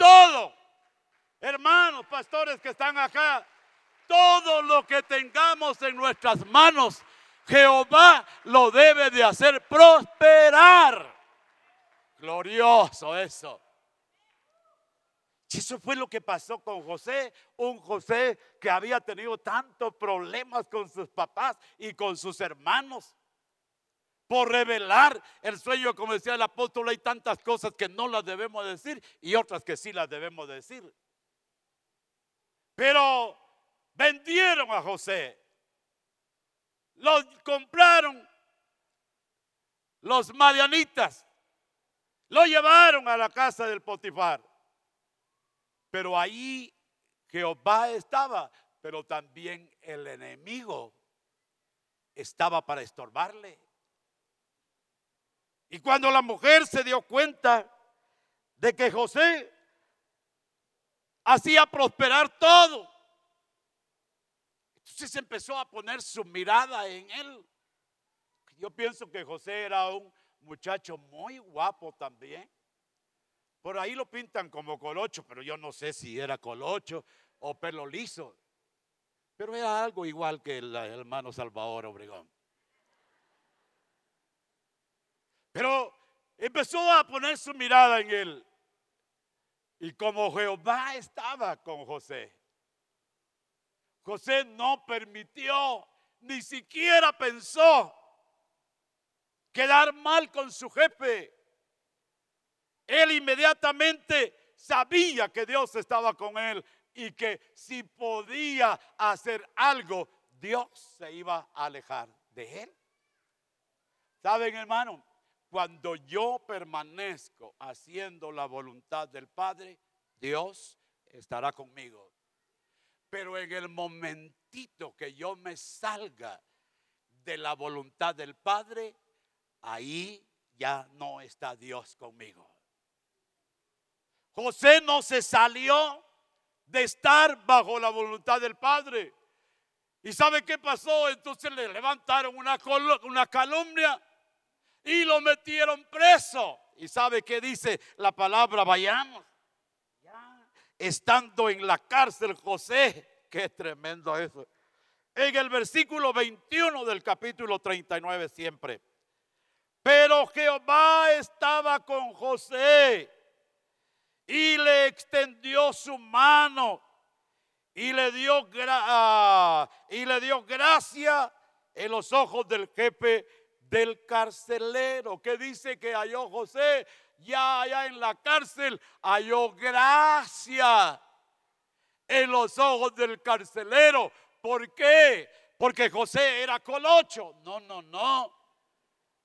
todo. Hermanos, pastores que están acá, todo lo que tengamos en nuestras manos, Jehová lo debe de hacer prosperar. Glorioso eso. Eso fue lo que pasó con José, un José que había tenido tantos problemas con sus papás y con sus hermanos por revelar el sueño, como decía el apóstol, hay tantas cosas que no las debemos decir y otras que sí las debemos decir. Pero vendieron a José, lo compraron los madianitas, lo llevaron a la casa del Potifar. Pero ahí Jehová estaba, pero también el enemigo estaba para estorbarle. Y cuando la mujer se dio cuenta de que José hacía prosperar todo, entonces empezó a poner su mirada en él. Yo pienso que José era un muchacho muy guapo también. Por ahí lo pintan como colocho, pero yo no sé si era colocho o pelo liso. Pero era algo igual que el hermano Salvador Obregón. Pero empezó a poner su mirada en él. Y como Jehová estaba con José, José no permitió, ni siquiera pensó quedar mal con su jefe. él inmediatamente sabía que Dios estaba con él y que si podía hacer algo, Dios se iba a alejar de él. ¿Saben, hermano? Cuando yo permanezco haciendo la voluntad del Padre, Dios estará conmigo. Pero en el momentito que yo me salga de la voluntad del Padre, ahí ya no está Dios conmigo. José no se salió de estar bajo la voluntad del Padre. ¿Y sabe qué pasó? Entonces le levantaron una, una calumnia y lo metieron preso. ¿Y sabe qué dice la palabra? Vayamos. Ya, estando en la cárcel José, qué tremendo eso. En el versículo 21 del capítulo 39 siempre. Pero Jehová estaba con José y le extendió su mano y le dio, ah, y le dio gracia en los ojos del jefe del carcelero, que dice que halló José, ya allá en la cárcel halló gracia en los ojos del carcelero. ¿Por qué? Porque José era colocho. No, no, no.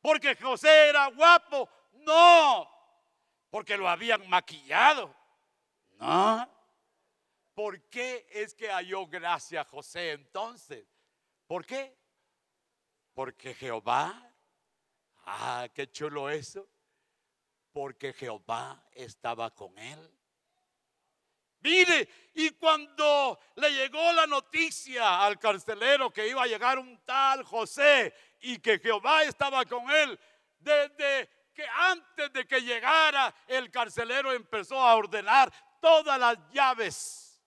Porque José era guapo. No porque lo habían maquillado. No. ¿Por qué es que halló gracia José entonces? ¿Por qué? Porque Jehová, ah, qué chulo eso, porque Jehová estaba con él. Mire, y cuando le llegó la noticia al carcelero que iba a llegar un tal José y que Jehová estaba con él, desde que antes de que llegara el carcelero empezó a ordenar todas las llaves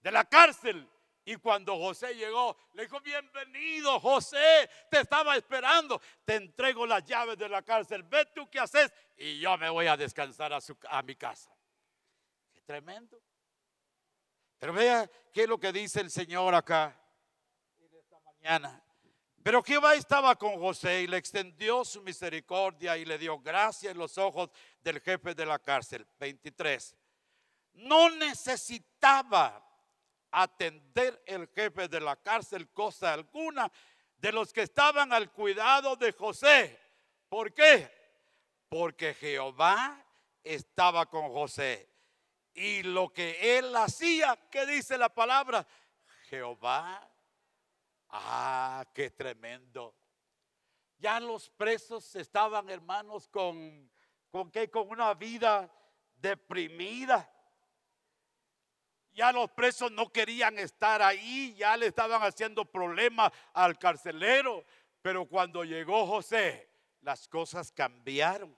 de la cárcel. Y cuando José llegó, le dijo, bienvenido José, te estaba esperando, te entrego las llaves de la cárcel, ve tú qué haces y yo me voy a descansar a, mi casa. Qué tremendo. Pero vea qué es lo que dice el Señor acá en esta mañana. Pero Jehová estaba con José y le extendió su misericordia y le dio gracia en los ojos del jefe de la cárcel. 23. No necesitaba atender el jefe de la cárcel cosa alguna de los que estaban al cuidado de José. ¿Por qué? Porque Jehová estaba con José. Y lo que él hacía, ¿qué dice la palabra? Jehová Ah, qué tremendo. Ya los presos estaban, hermanos, con, con qué? Con una vida deprimida. Ya los presos no querían estar ahí, ya le estaban haciendo problemas al carcelero. Pero cuando llegó José, las cosas cambiaron.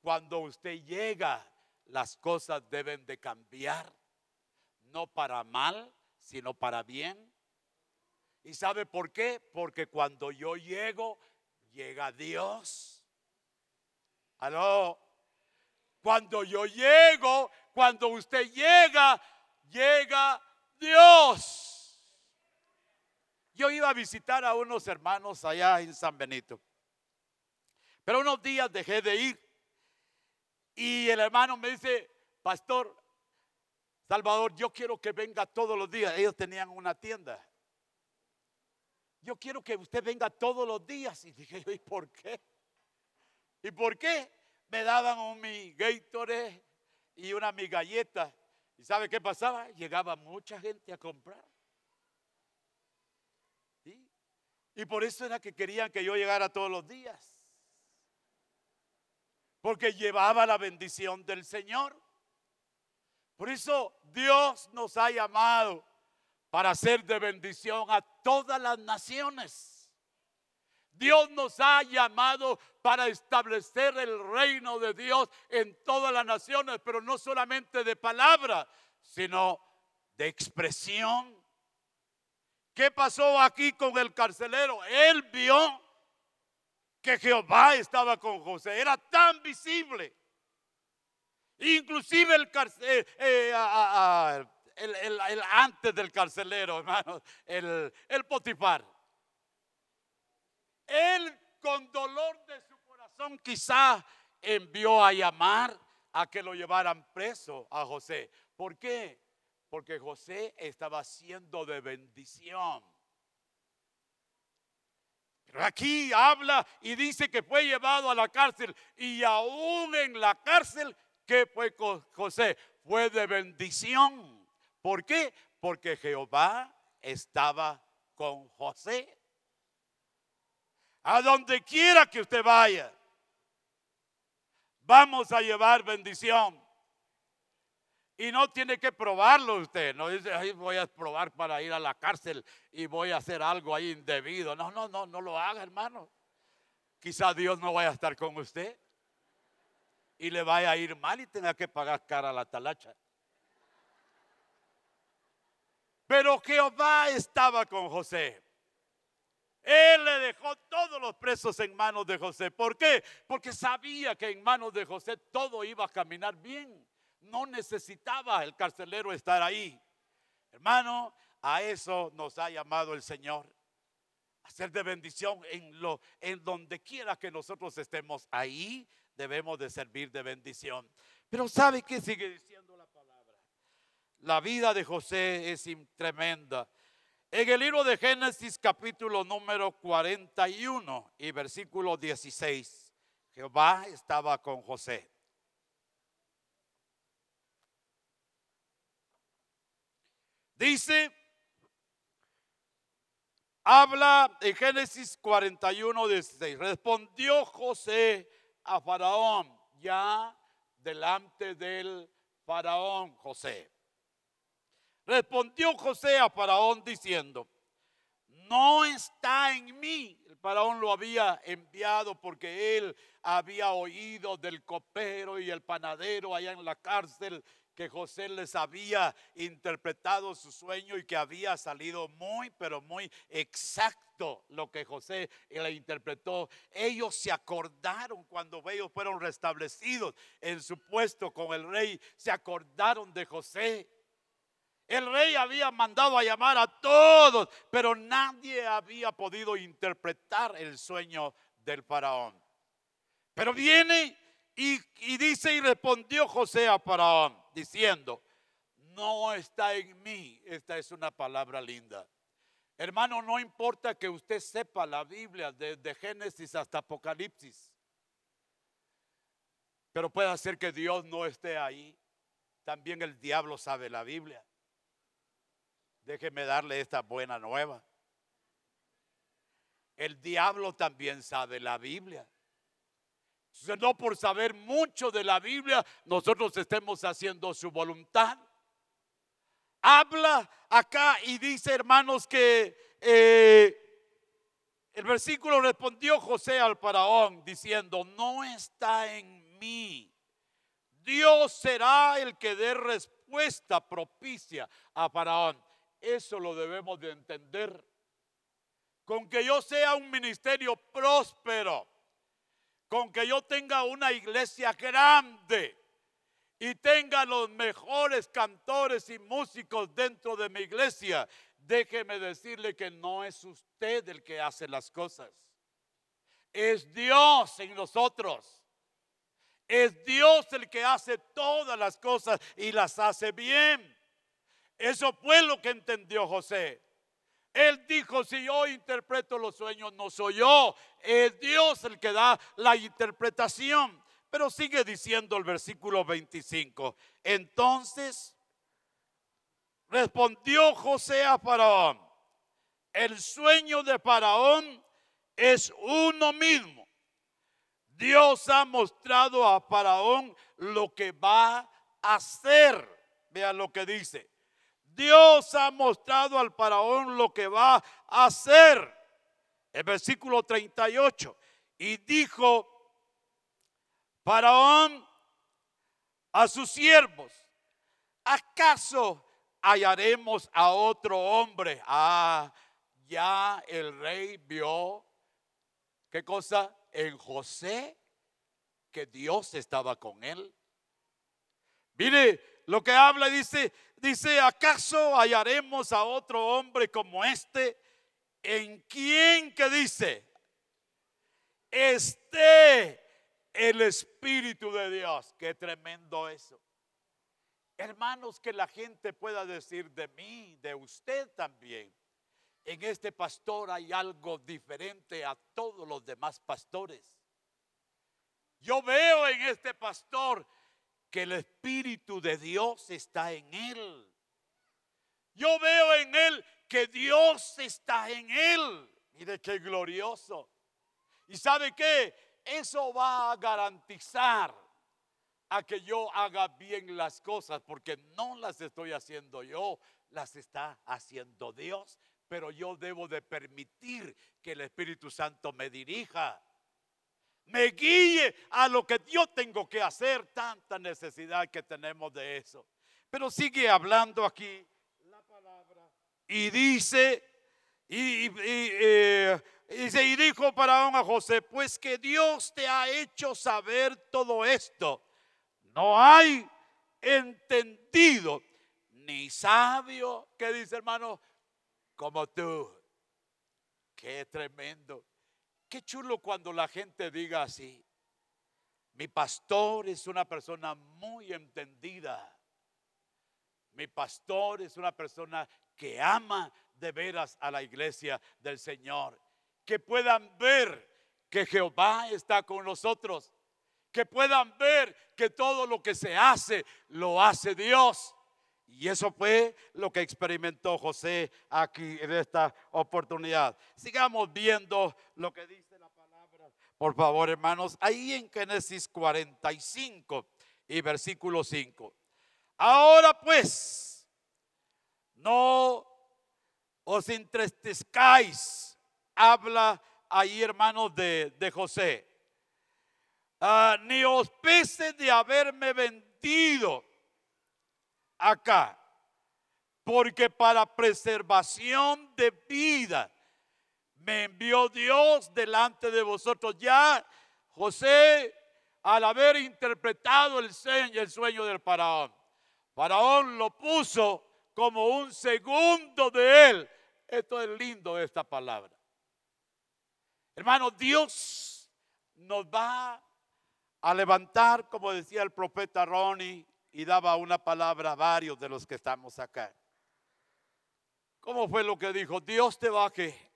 Cuando usted llega, las cosas deben de cambiar. No para mal, sino para bien. ¿Y sabe por qué? Porque cuando yo llego, llega Dios. Aló. Cuando yo llego, cuando usted llega, llega Dios. Yo iba a visitar a unos hermanos allá en San Benito. Pero unos días dejé de ir. Y el hermano me dice, pastor, Salvador, yo quiero que venga todos los días. Ellos tenían una tienda yo quiero que usted venga todos los días. Y dije ¿y por qué? ¿Y por qué? Me daban un mi Gatorade y una mi galleta. ¿Y sabe qué pasaba? Llegaba mucha gente a comprar. Y por eso era que querían que yo llegara todos los días. Porque llevaba la bendición del Señor. Por eso Dios nos ha llamado para ser de bendición a todas las naciones. Dios nos ha llamado para establecer el reino de Dios en todas las naciones, pero no solamente de palabra, sino de expresión. ¿Qué pasó aquí con el carcelero? Él vio que Jehová estaba con José, era tan visible. Inclusive el, eh, eh, el, antes del carcelero, hermano, el, el. Él con dolor de su corazón quizá envió a llamar a que lo llevaran preso a José. ¿Por qué? Porque José estaba siendo de bendición. Pero aquí habla y dice que fue llevado a la cárcel y aún en la cárcel, ¿qué fue José? Fue de bendición. ¿Por qué? Porque Jehová estaba con José. A donde quiera que usted vaya, vamos a llevar bendición. Y no tiene que probarlo usted. No dice, ahí voy a probar para ir a la cárcel y voy a hacer algo ahí indebido. No, no, no, no lo haga, hermano. Quizá Dios no vaya a estar con usted y le vaya a ir mal y tenga que pagar cara a la talacha. Pero Jehová estaba con José. Él le dejó todos los presos en manos de José. ¿Por qué? Porque sabía que en manos de José todo iba a caminar bien. No necesitaba el carcelero estar ahí. Hermano, a eso nos ha llamado el Señor. A ser de bendición en lo en donde quiera que nosotros estemos ahí, debemos de servir de bendición. Pero ¿sabe qué sigue diciendo la palabra? La vida de José es tremenda. En el libro de Génesis capítulo número 41 y versículo 16, Jehová estaba con José. Dice, habla en Génesis 41, 16, respondió José a Faraón, ya delante del Faraón José. Respondió José a Faraón diciendo, no está en mí. El faraón lo había enviado porque él había oído del copero y el panadero allá en la cárcel que José les había interpretado su sueño y que había salido muy, pero muy exacto lo que José le interpretó. Ellos se acordaron cuando ellos fueron restablecidos en su puesto con el rey, se acordaron de José. El rey había mandado a llamar a todos, pero nadie había podido interpretar el sueño del faraón. Pero viene y, dice y respondió José a faraón diciendo, no está en mí. Esta es una palabra linda. Hermano, no importa que usted sepa la Biblia desde Génesis hasta Apocalipsis, pero puede ser que Dios no esté ahí. También el diablo sabe la Biblia. Déjeme darle esta buena nueva. El diablo también sabe la Biblia. No por saber mucho de la Biblia, nosotros estemos haciendo su voluntad. Habla acá y dice, hermanos, que eh, el versículo respondió José al faraón diciendo, no está en mí. Dios será el que dé respuesta propicia a faraón. Eso lo debemos de entender. Con que yo sea un ministerio próspero, con que yo tenga una iglesia grande y tenga los mejores cantores y músicos dentro de mi iglesia, déjeme decirle que no es usted el que hace las cosas. Es Dios en nosotros. Es Dios el que hace todas las cosas y las hace bien. Eso fue lo que entendió José. Él dijo, si yo interpreto los sueños, no soy yo, es Dios el que da la interpretación. Pero sigue diciendo el versículo 25. Entonces respondió José a Faraón, el sueño de Faraón es uno mismo. Dios ha mostrado a Faraón lo que va a hacer. Vean lo que dice. Dios ha mostrado al faraón lo que va a hacer. El versículo 38. Y dijo faraón a sus siervos, ¿acaso hallaremos a otro hombre? Ah, ya el rey vio, ¿qué cosa? En José, que Dios estaba con él. Mire lo que habla, dice, Dice, ¿acaso hallaremos a otro hombre como este? ¿En quien que dice? Esté el Espíritu de Dios. Qué tremendo eso. Hermanos, que la gente pueda decir de mí, de usted también. En este pastor hay algo diferente a todos los demás pastores. Yo veo en este pastor que el Espíritu de Dios está en él. Yo veo en él que Dios está en él. Mire qué glorioso. ¿Y sabe qué? Eso va a garantizar a que yo haga bien las cosas, porque no las estoy haciendo yo, las está haciendo Dios, pero yo debo de permitir que el Espíritu Santo me dirija, me guíe a lo que yo tengo que hacer, tanta necesidad que tenemos de eso. Pero sigue hablando aquí la palabra y dice, y, eh, dice, y dijo Faraón a José, pues que Dios te ha hecho saber todo esto no hay entendido ni sabio, ¿qué dice hermano? Como tú. Qué tremendo. Qué chulo cuando la gente diga así. Mi pastor es una persona muy entendida. Mi pastor es una persona que ama de veras a la iglesia del Señor. Que puedan ver que Jehová está con nosotros que puedan ver que todo lo que se hace lo hace Dios. Y eso fue lo que experimentó José aquí en esta oportunidad. Sigamos viendo lo que dice la palabra. Por favor, hermanos, ahí en Génesis 45 y versículo 5. Ahora pues, no os entristezcáis, habla ahí, hermanos, de, de José Ah, ni os pese de haberme vendido acá, porque para preservación de vida me envió Dios delante de vosotros. Ya José, al haber interpretado el sueño, el sueño del faraón, faraón lo puso como un segundo de él. Esto es lindo esta palabra. Hermano, Dios nos va a levantar, como decía el profeta Ronnie, y daba una palabra a varios de los que estamos acá. ¿Cómo fue lo que dijo? Dios te que.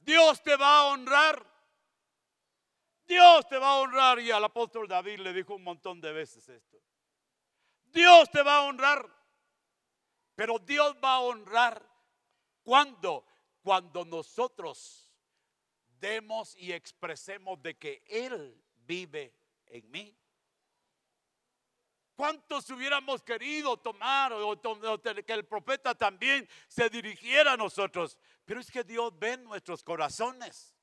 Dios te va a honrar. Dios te va a honrar. Y al apóstol David le dijo un montón de veces esto. Dios te va a honrar. Pero Dios va a honrar cuando, cuando nosotros demos y expresemos de que Él vive en mí. ¿Cuántos hubiéramos querido tomar o, que el profeta también se dirigiera a nosotros? Pero es que Dios ve nuestros corazones.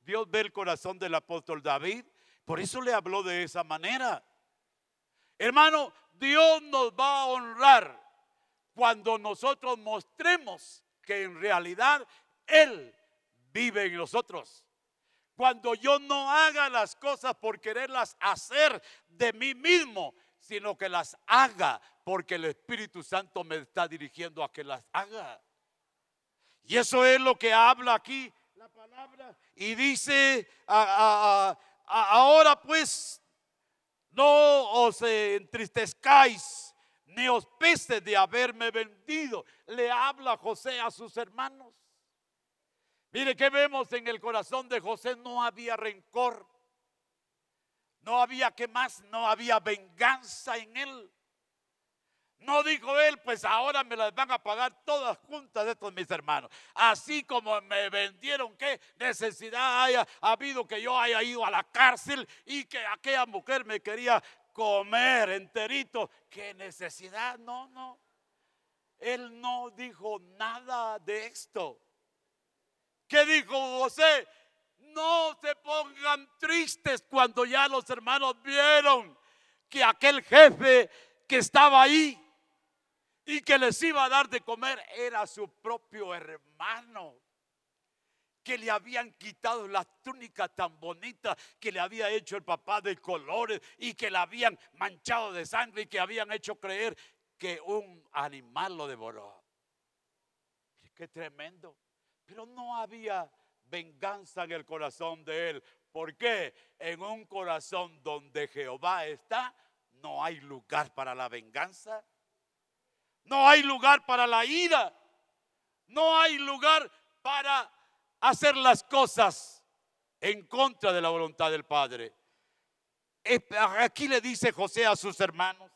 Dios ve el corazón del apóstol David. Por eso le habló de esa manera. Hermano, Dios nos va a honrar cuando nosotros mostremos que en realidad Él vive en nosotros. Cuando yo no haga las cosas por quererlas hacer de mí mismo, sino que las haga porque el Espíritu Santo me está dirigiendo a que las haga. Y eso es lo que habla aquí la palabra. Y dice, ahora pues no os entristezcáis, ni os pese de haberme vendido. Le habla José a sus hermanos. Mire que vemos en el corazón de José, no había rencor, no había que más, no había venganza en él. No dijo él, pues ahora me las van a pagar todas juntas estos mis hermanos. Así como me vendieron, qué necesidad haya habido que yo haya ido a la cárcel y que aquella mujer me quería comer enterito. ¿Qué necesidad? No, no. Él no dijo nada de esto. ¿Qué dijo José? No se pongan tristes cuando ya los hermanos vieron que aquel jefe que estaba ahí y que les iba a dar de comer era su propio hermano. Que le habían quitado la túnica tan bonita que le había hecho el papá de colores y que la habían manchado de sangre y que habían hecho creer que un animal lo devoró. Qué tremendo. Pero no había venganza en el corazón de él. ¿Por qué? En un corazón donde Jehová está, no hay lugar para la venganza. No hay lugar para la ira. No hay lugar para hacer las cosas en contra de la voluntad del Padre. Aquí le dice José a sus hermanos,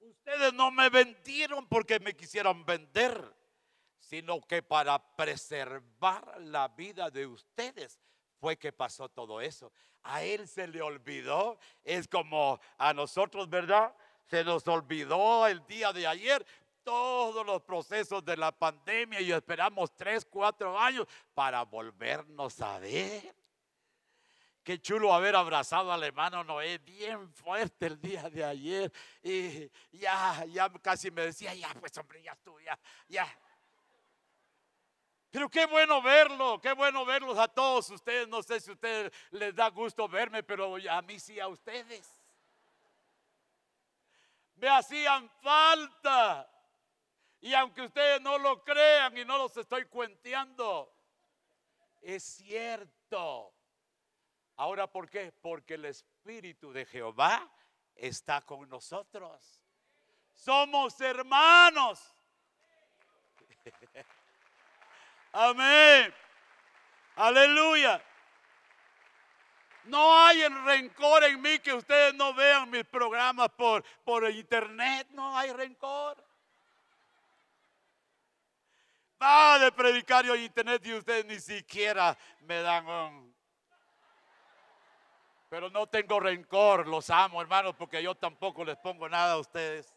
ustedes no me vendieron porque me quisieron vender, sino que para preservar la vida de ustedes fue que pasó todo eso. A él se le olvidó, es como a nosotros, ¿verdad? Se nos olvidó el día de ayer todos los procesos de la pandemia y esperamos tres, cuatro años para volvernos a ver. Qué chulo haber abrazado al hermano Noé bien fuerte el día de ayer. Y ya, ya casi me decía, ya, pues hombre, ya estuve, ya, ya. Pero qué bueno verlo, qué bueno verlos a todos ustedes. No sé si a ustedes les da gusto verme, pero a mí sí a ustedes. Me hacían falta. Y aunque ustedes no lo crean y no los estoy cuenteando, es cierto. Ahora, ¿por qué? Porque el Espíritu de Jehová está con nosotros. Somos hermanos. Amén. Aleluya. No hay rencor en mí que ustedes no vean mis programas por, por internet. No hay rencor. Va de predicar yo en internet y ustedes ni siquiera me dan pero no tengo rencor, los amo, hermanos, porque yo tampoco les pongo nada a ustedes.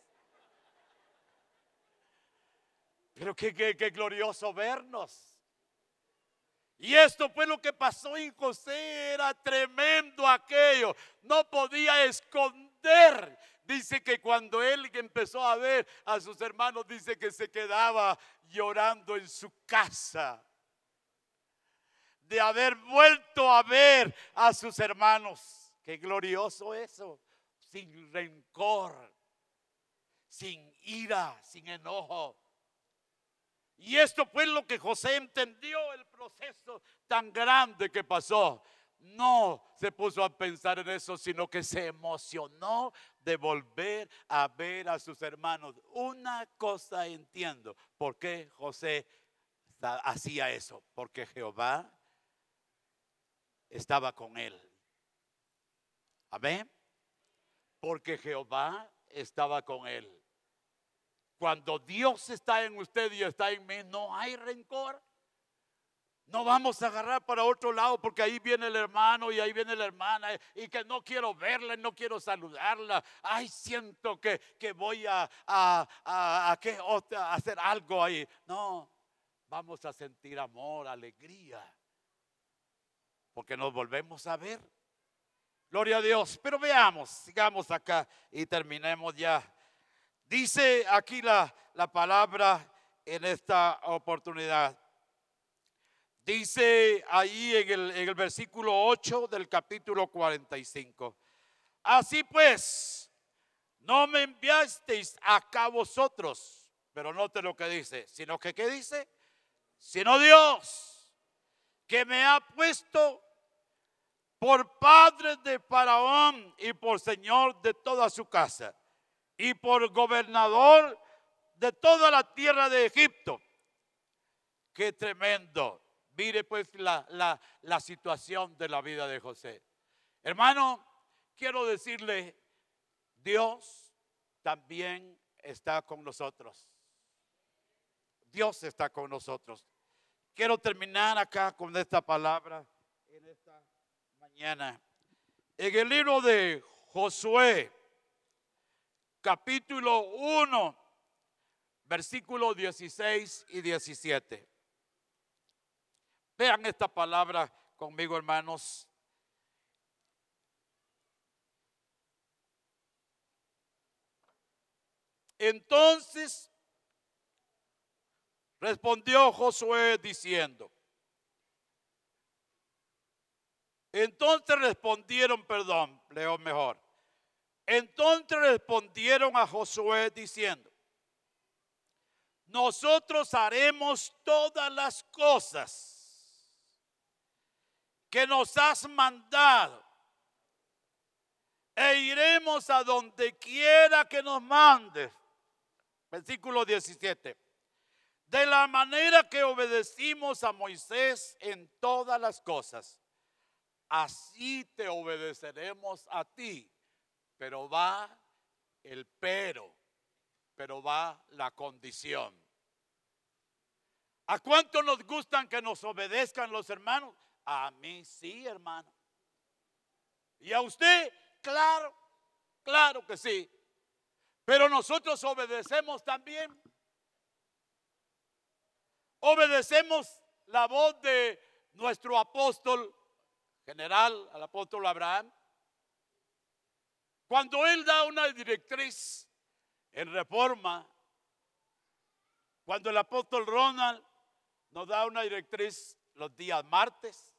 Pero qué, qué, glorioso vernos. Y esto fue lo que pasó en José, era tremendo aquello. No podía esconder. Dice que cuando él empezó a ver a sus hermanos, dice que se quedaba llorando en su casa de haber vuelto a ver a sus hermanos. Qué glorioso eso, sin rencor, sin ira, sin enojo. Y esto fue lo que José entendió, el proceso tan grande que pasó. No se puso a pensar en eso, sino que se emocionó de volver a ver a sus hermanos. Una cosa entiendo, ¿por qué José hacía eso? Porque Jehová estaba con él. Amén. Porque Jehová estaba con él. Cuando Dios está en usted y está en mí, no hay rencor. No vamos a agarrar para otro lado porque ahí viene el hermano y ahí viene la hermana y que no quiero verla, no quiero saludarla. Ay, siento que, que voy a, a, a, a hacer algo ahí. No, vamos a sentir amor, alegría porque nos volvemos a ver. Gloria a Dios. Pero veamos, sigamos acá y terminemos ya. Dice aquí la, la palabra en esta oportunidad. Dice ahí en el, en el versículo 8 del capítulo 45. Así pues, no me enviasteis acá vosotros, pero note lo que dice, sino que ¿qué dice? Sino Dios, que me ha puesto por padre de Faraón y por señor de toda su casa, y por gobernador de toda la tierra de Egipto. Qué tremendo. Mire pues la, la, la situación de la vida de José. Hermano, quiero decirle, Dios también está con nosotros. Dios está con nosotros. Quiero terminar acá con esta palabra en esta en el libro de Josué, capítulo 1, versículos 16 y 17. Vean esta palabra conmigo, hermanos. Entonces respondió Josué diciendo, Entonces respondieron, perdón, leo mejor. Entonces respondieron a Josué diciendo, nosotros haremos todas las cosas que nos has mandado. E iremos a donde quiera que nos mandes. Versículo 17. De la manera que obedecimos a Moisés en todas las cosas, así te obedeceremos a ti. Pero va el pero, pero va la condición. ¿A cuánto nos gustan que nos obedezcan los hermanos? A mí sí, hermano. ¿Y a usted? Claro, claro que sí. Pero nosotros obedecemos también. Obedecemos la voz de nuestro apóstol general, al apóstol Abraham. Cuando él da una directriz en reforma, cuando el apóstol Ronald nos da una directriz los días martes,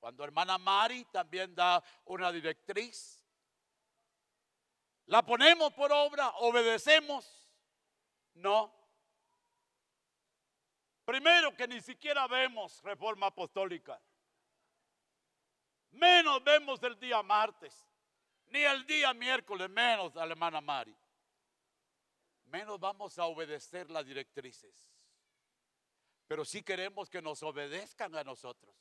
cuando hermana Mari también da una directriz, la ponemos por obra, obedecemos, no. Primero que ni siquiera vemos reforma apostólica. Menos vemos el día martes, ni el día miércoles, menos a hermana Mari. Menos vamos a obedecer las directrices. Pero sí queremos que nos obedezcan a nosotros.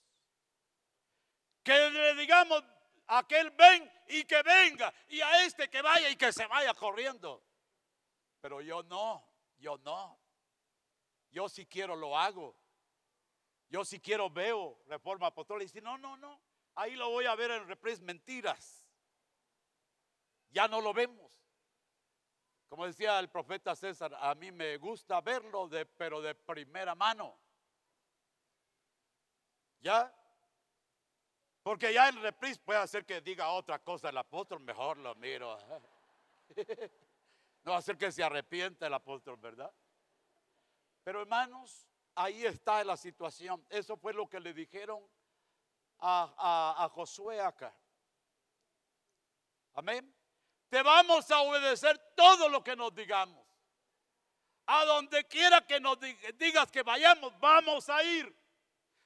Que le digamos a aquel ven y que venga, y a este que vaya y que se vaya corriendo. Pero yo no, yo no. Yo si quiero lo hago. Yo si quiero veo reforma apostólica. Y si no, no, no. Ahí lo voy a ver en reprise mentiras. Ya no lo vemos. Como decía el profeta César, a mí me gusta verlo, de, pero de primera mano. ¿Ya? Porque ya en reprise puede hacer que diga otra cosa el apóstol, mejor lo miro. *laughs* No hacer que se arrepienta el apóstol, ¿verdad? Pero hermanos, ahí está la situación. Eso fue lo que le dijeron a, a Josué acá. Amén. Te vamos a obedecer todo lo que nos digamos. A donde quiera que nos digas que vayamos, vamos a ir.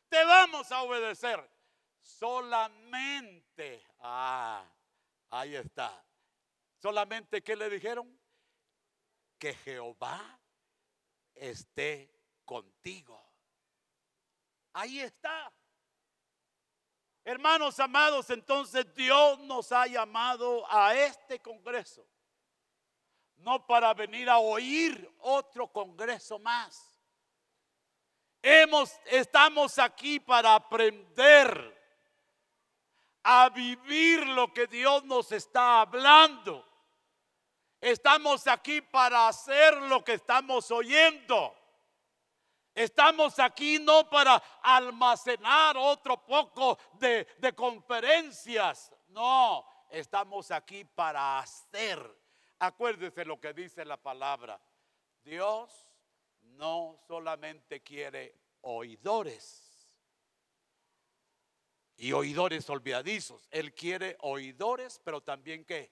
Te vamos a obedecer. Solamente, ah, ahí está. Solamente, ¿qué le dijeron? Que Jehová esté contigo. Ahí está. Hermanos amados, entonces Dios nos ha llamado a este congreso, no para venir a oír otro congreso más. Hemos, estamos aquí para aprender a vivir lo que Dios nos está hablando. Estamos aquí para hacer lo que estamos oyendo. Estamos aquí no para almacenar otro poco de, conferencias. No, estamos aquí para hacer. Acuérdese lo que dice la palabra. Dios no solamente quiere oidores y oidores olvidadizos. Él quiere oidores, pero también que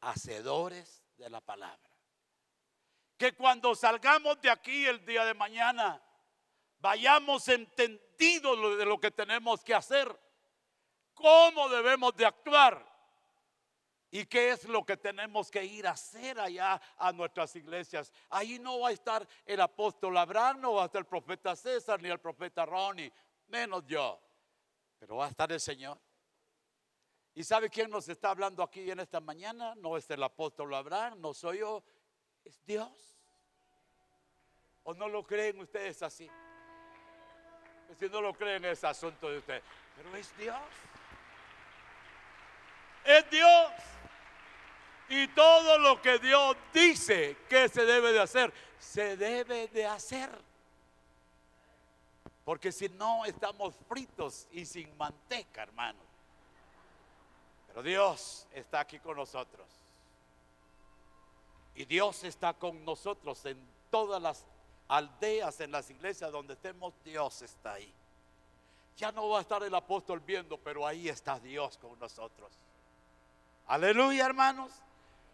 hacedores de la palabra. Que cuando salgamos de aquí el día de mañana, vayamos entendidos de lo que tenemos que hacer, cómo debemos de actuar ¿Y qué es lo que tenemos que ir a hacer allá a nuestras iglesias? Ahí no va a estar el apóstol Abraham, no va a estar el profeta César ni el profeta Ronnie, menos yo. Pero va a estar el Señor. ¿Y sabe quién nos está hablando aquí en esta mañana? No es el apóstol Abraham, no soy yo, es Dios. ¿O no lo creen ustedes así? Si no lo creen es asunto de ustedes. Pero es Dios. Es Dios. Y todo lo que Dios dice que se debe de hacer, se debe de hacer. Porque si no, estamos fritos y sin manteca, hermano. Pero Dios está aquí con nosotros. Y Dios está con nosotros en todas las aldeas, en las iglesias donde estemos, Dios está ahí. Ya no va a estar el apóstol viendo, pero ahí está Dios con nosotros. Aleluya, hermanos.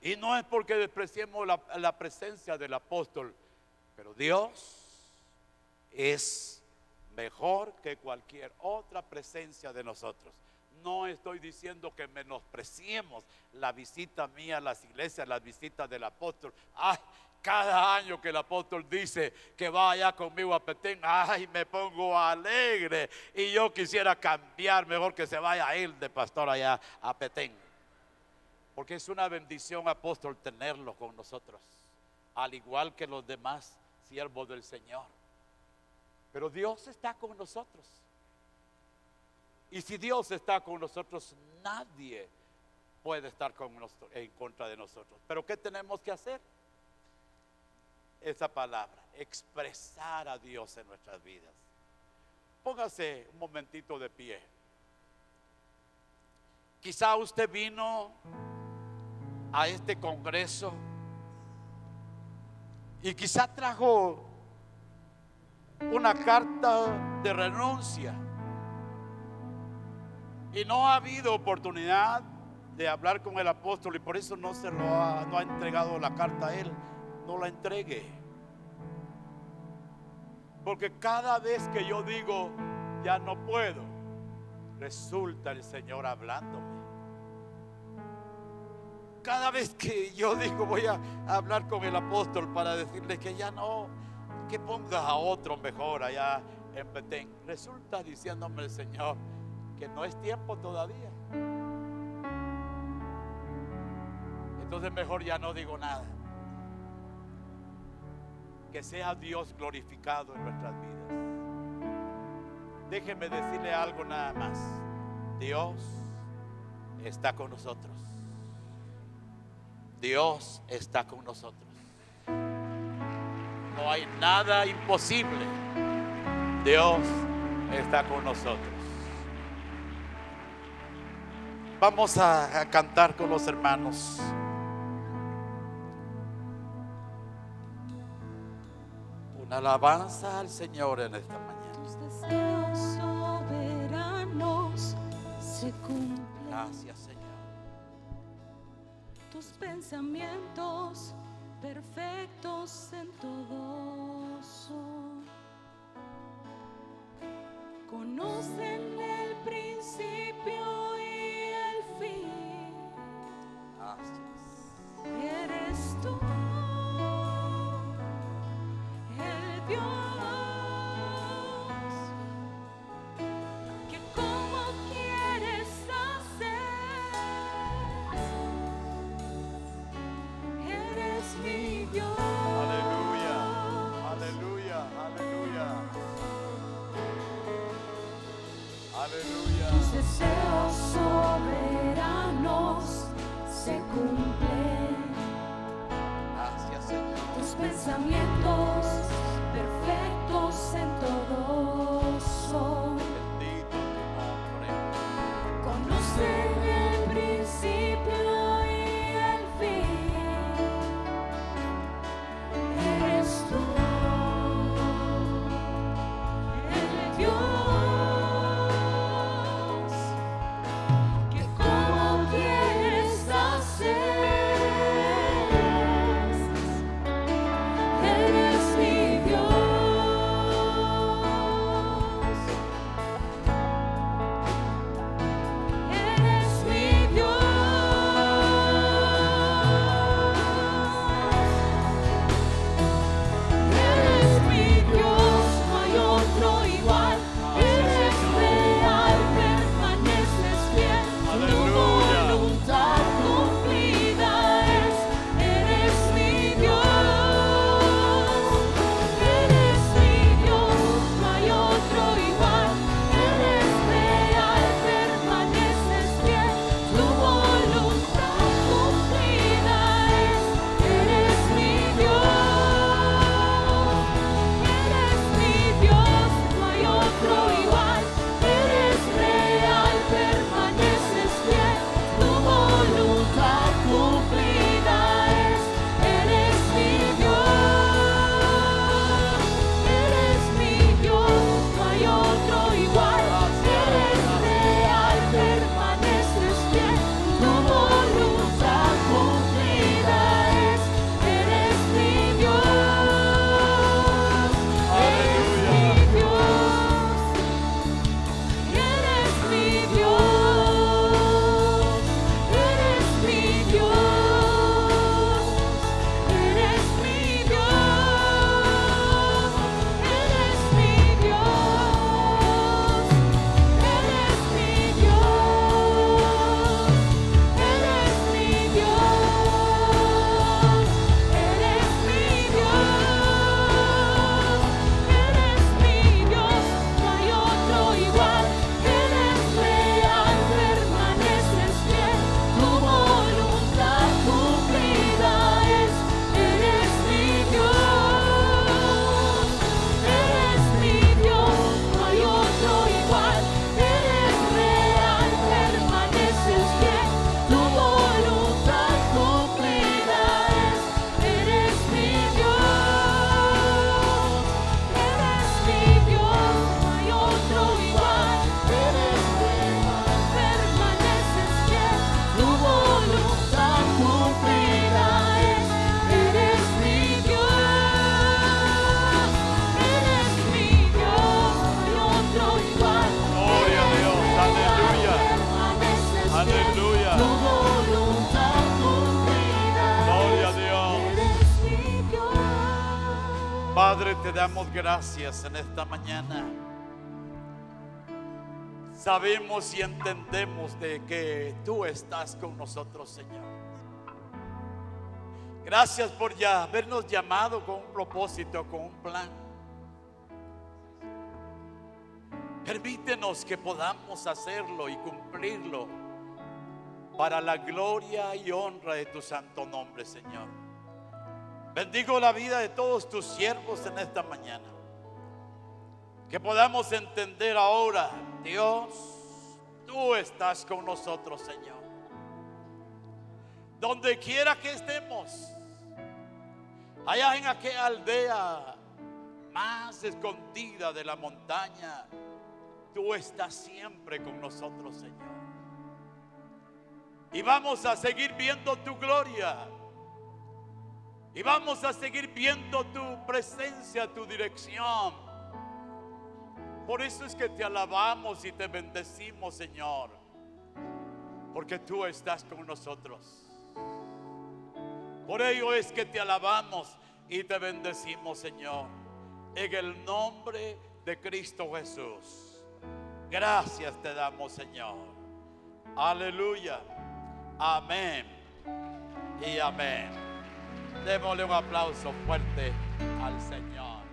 Y no es porque despreciemos la, presencia del apóstol, pero Dios es mejor que cualquier otra presencia de nosotros. No estoy diciendo que menospreciemos la visita mía a las iglesias, las visitas del apóstol. Ay, cada año que el apóstol dice que vaya conmigo a Petén, ay, me pongo alegre. Y yo quisiera cambiar, mejor que se vaya él de pastor allá a Petén. Porque es una bendición, apóstol, tenerlo con nosotros. Al igual que los demás siervos del Señor. Pero Dios está con nosotros. Y si Dios está con nosotros, nadie puede estar con nosotros, en contra de nosotros. Pero ¿qué tenemos que hacer? Esa palabra, expresar a Dios en nuestras vidas. Póngase un momentito de pie. Quizá usted vino a este congreso y quizá trajo una carta de renuncia y no ha habido oportunidad de hablar con el apóstol y por eso no se lo ha, no ha entregado la carta a él. No la entregue. Porque cada vez que yo digo, ya no puedo, resulta el Señor hablándome. Cada vez que yo digo, voy a hablar con el apóstol para decirle que ya no, que ponga a otro mejor allá en Petén, resulta diciéndome el Señor, no es tiempo todavía. Entonces mejor ya no digo nada. Que sea Dios glorificado en nuestras vidas. Déjeme decirle algo nada más. Dios está con nosotros. Dios está con nosotros. No hay nada imposible. Dios está con nosotros. Vamos a, cantar con los hermanos. Una alabanza al Señor en esta mañana. Tus deseos soberanos se cumplen. Gracias, Señor. Tus pensamientos perfectos en todo son. Conocen gracias en esta mañana. Sabemos y entendemos de que tú estás con nosotros, Señor. Gracias por ya habernos llamado con un propósito, con un plan. Permítenos que podamos hacerlo y cumplirlo para la gloria y honra de tu santo nombre, Señor. Bendigo la vida de todos tus siervos en esta mañana. Que podamos entender ahora, Dios, tú estás con nosotros, Señor. Donde quiera que estemos, allá en aquella aldea más escondida de la montaña, tú estás siempre con nosotros, Señor. Y vamos a seguir viendo tu gloria. Y vamos a seguir viendo tu presencia, tu dirección. Por eso es que te alabamos y te bendecimos, Señor. Porque tú estás con nosotros. Por ello es que te alabamos y te bendecimos, Señor. En el nombre de Cristo Jesús. Gracias te damos, Señor. Aleluya. Amén. Y amén. Démosle un aplauso fuerte al Señor.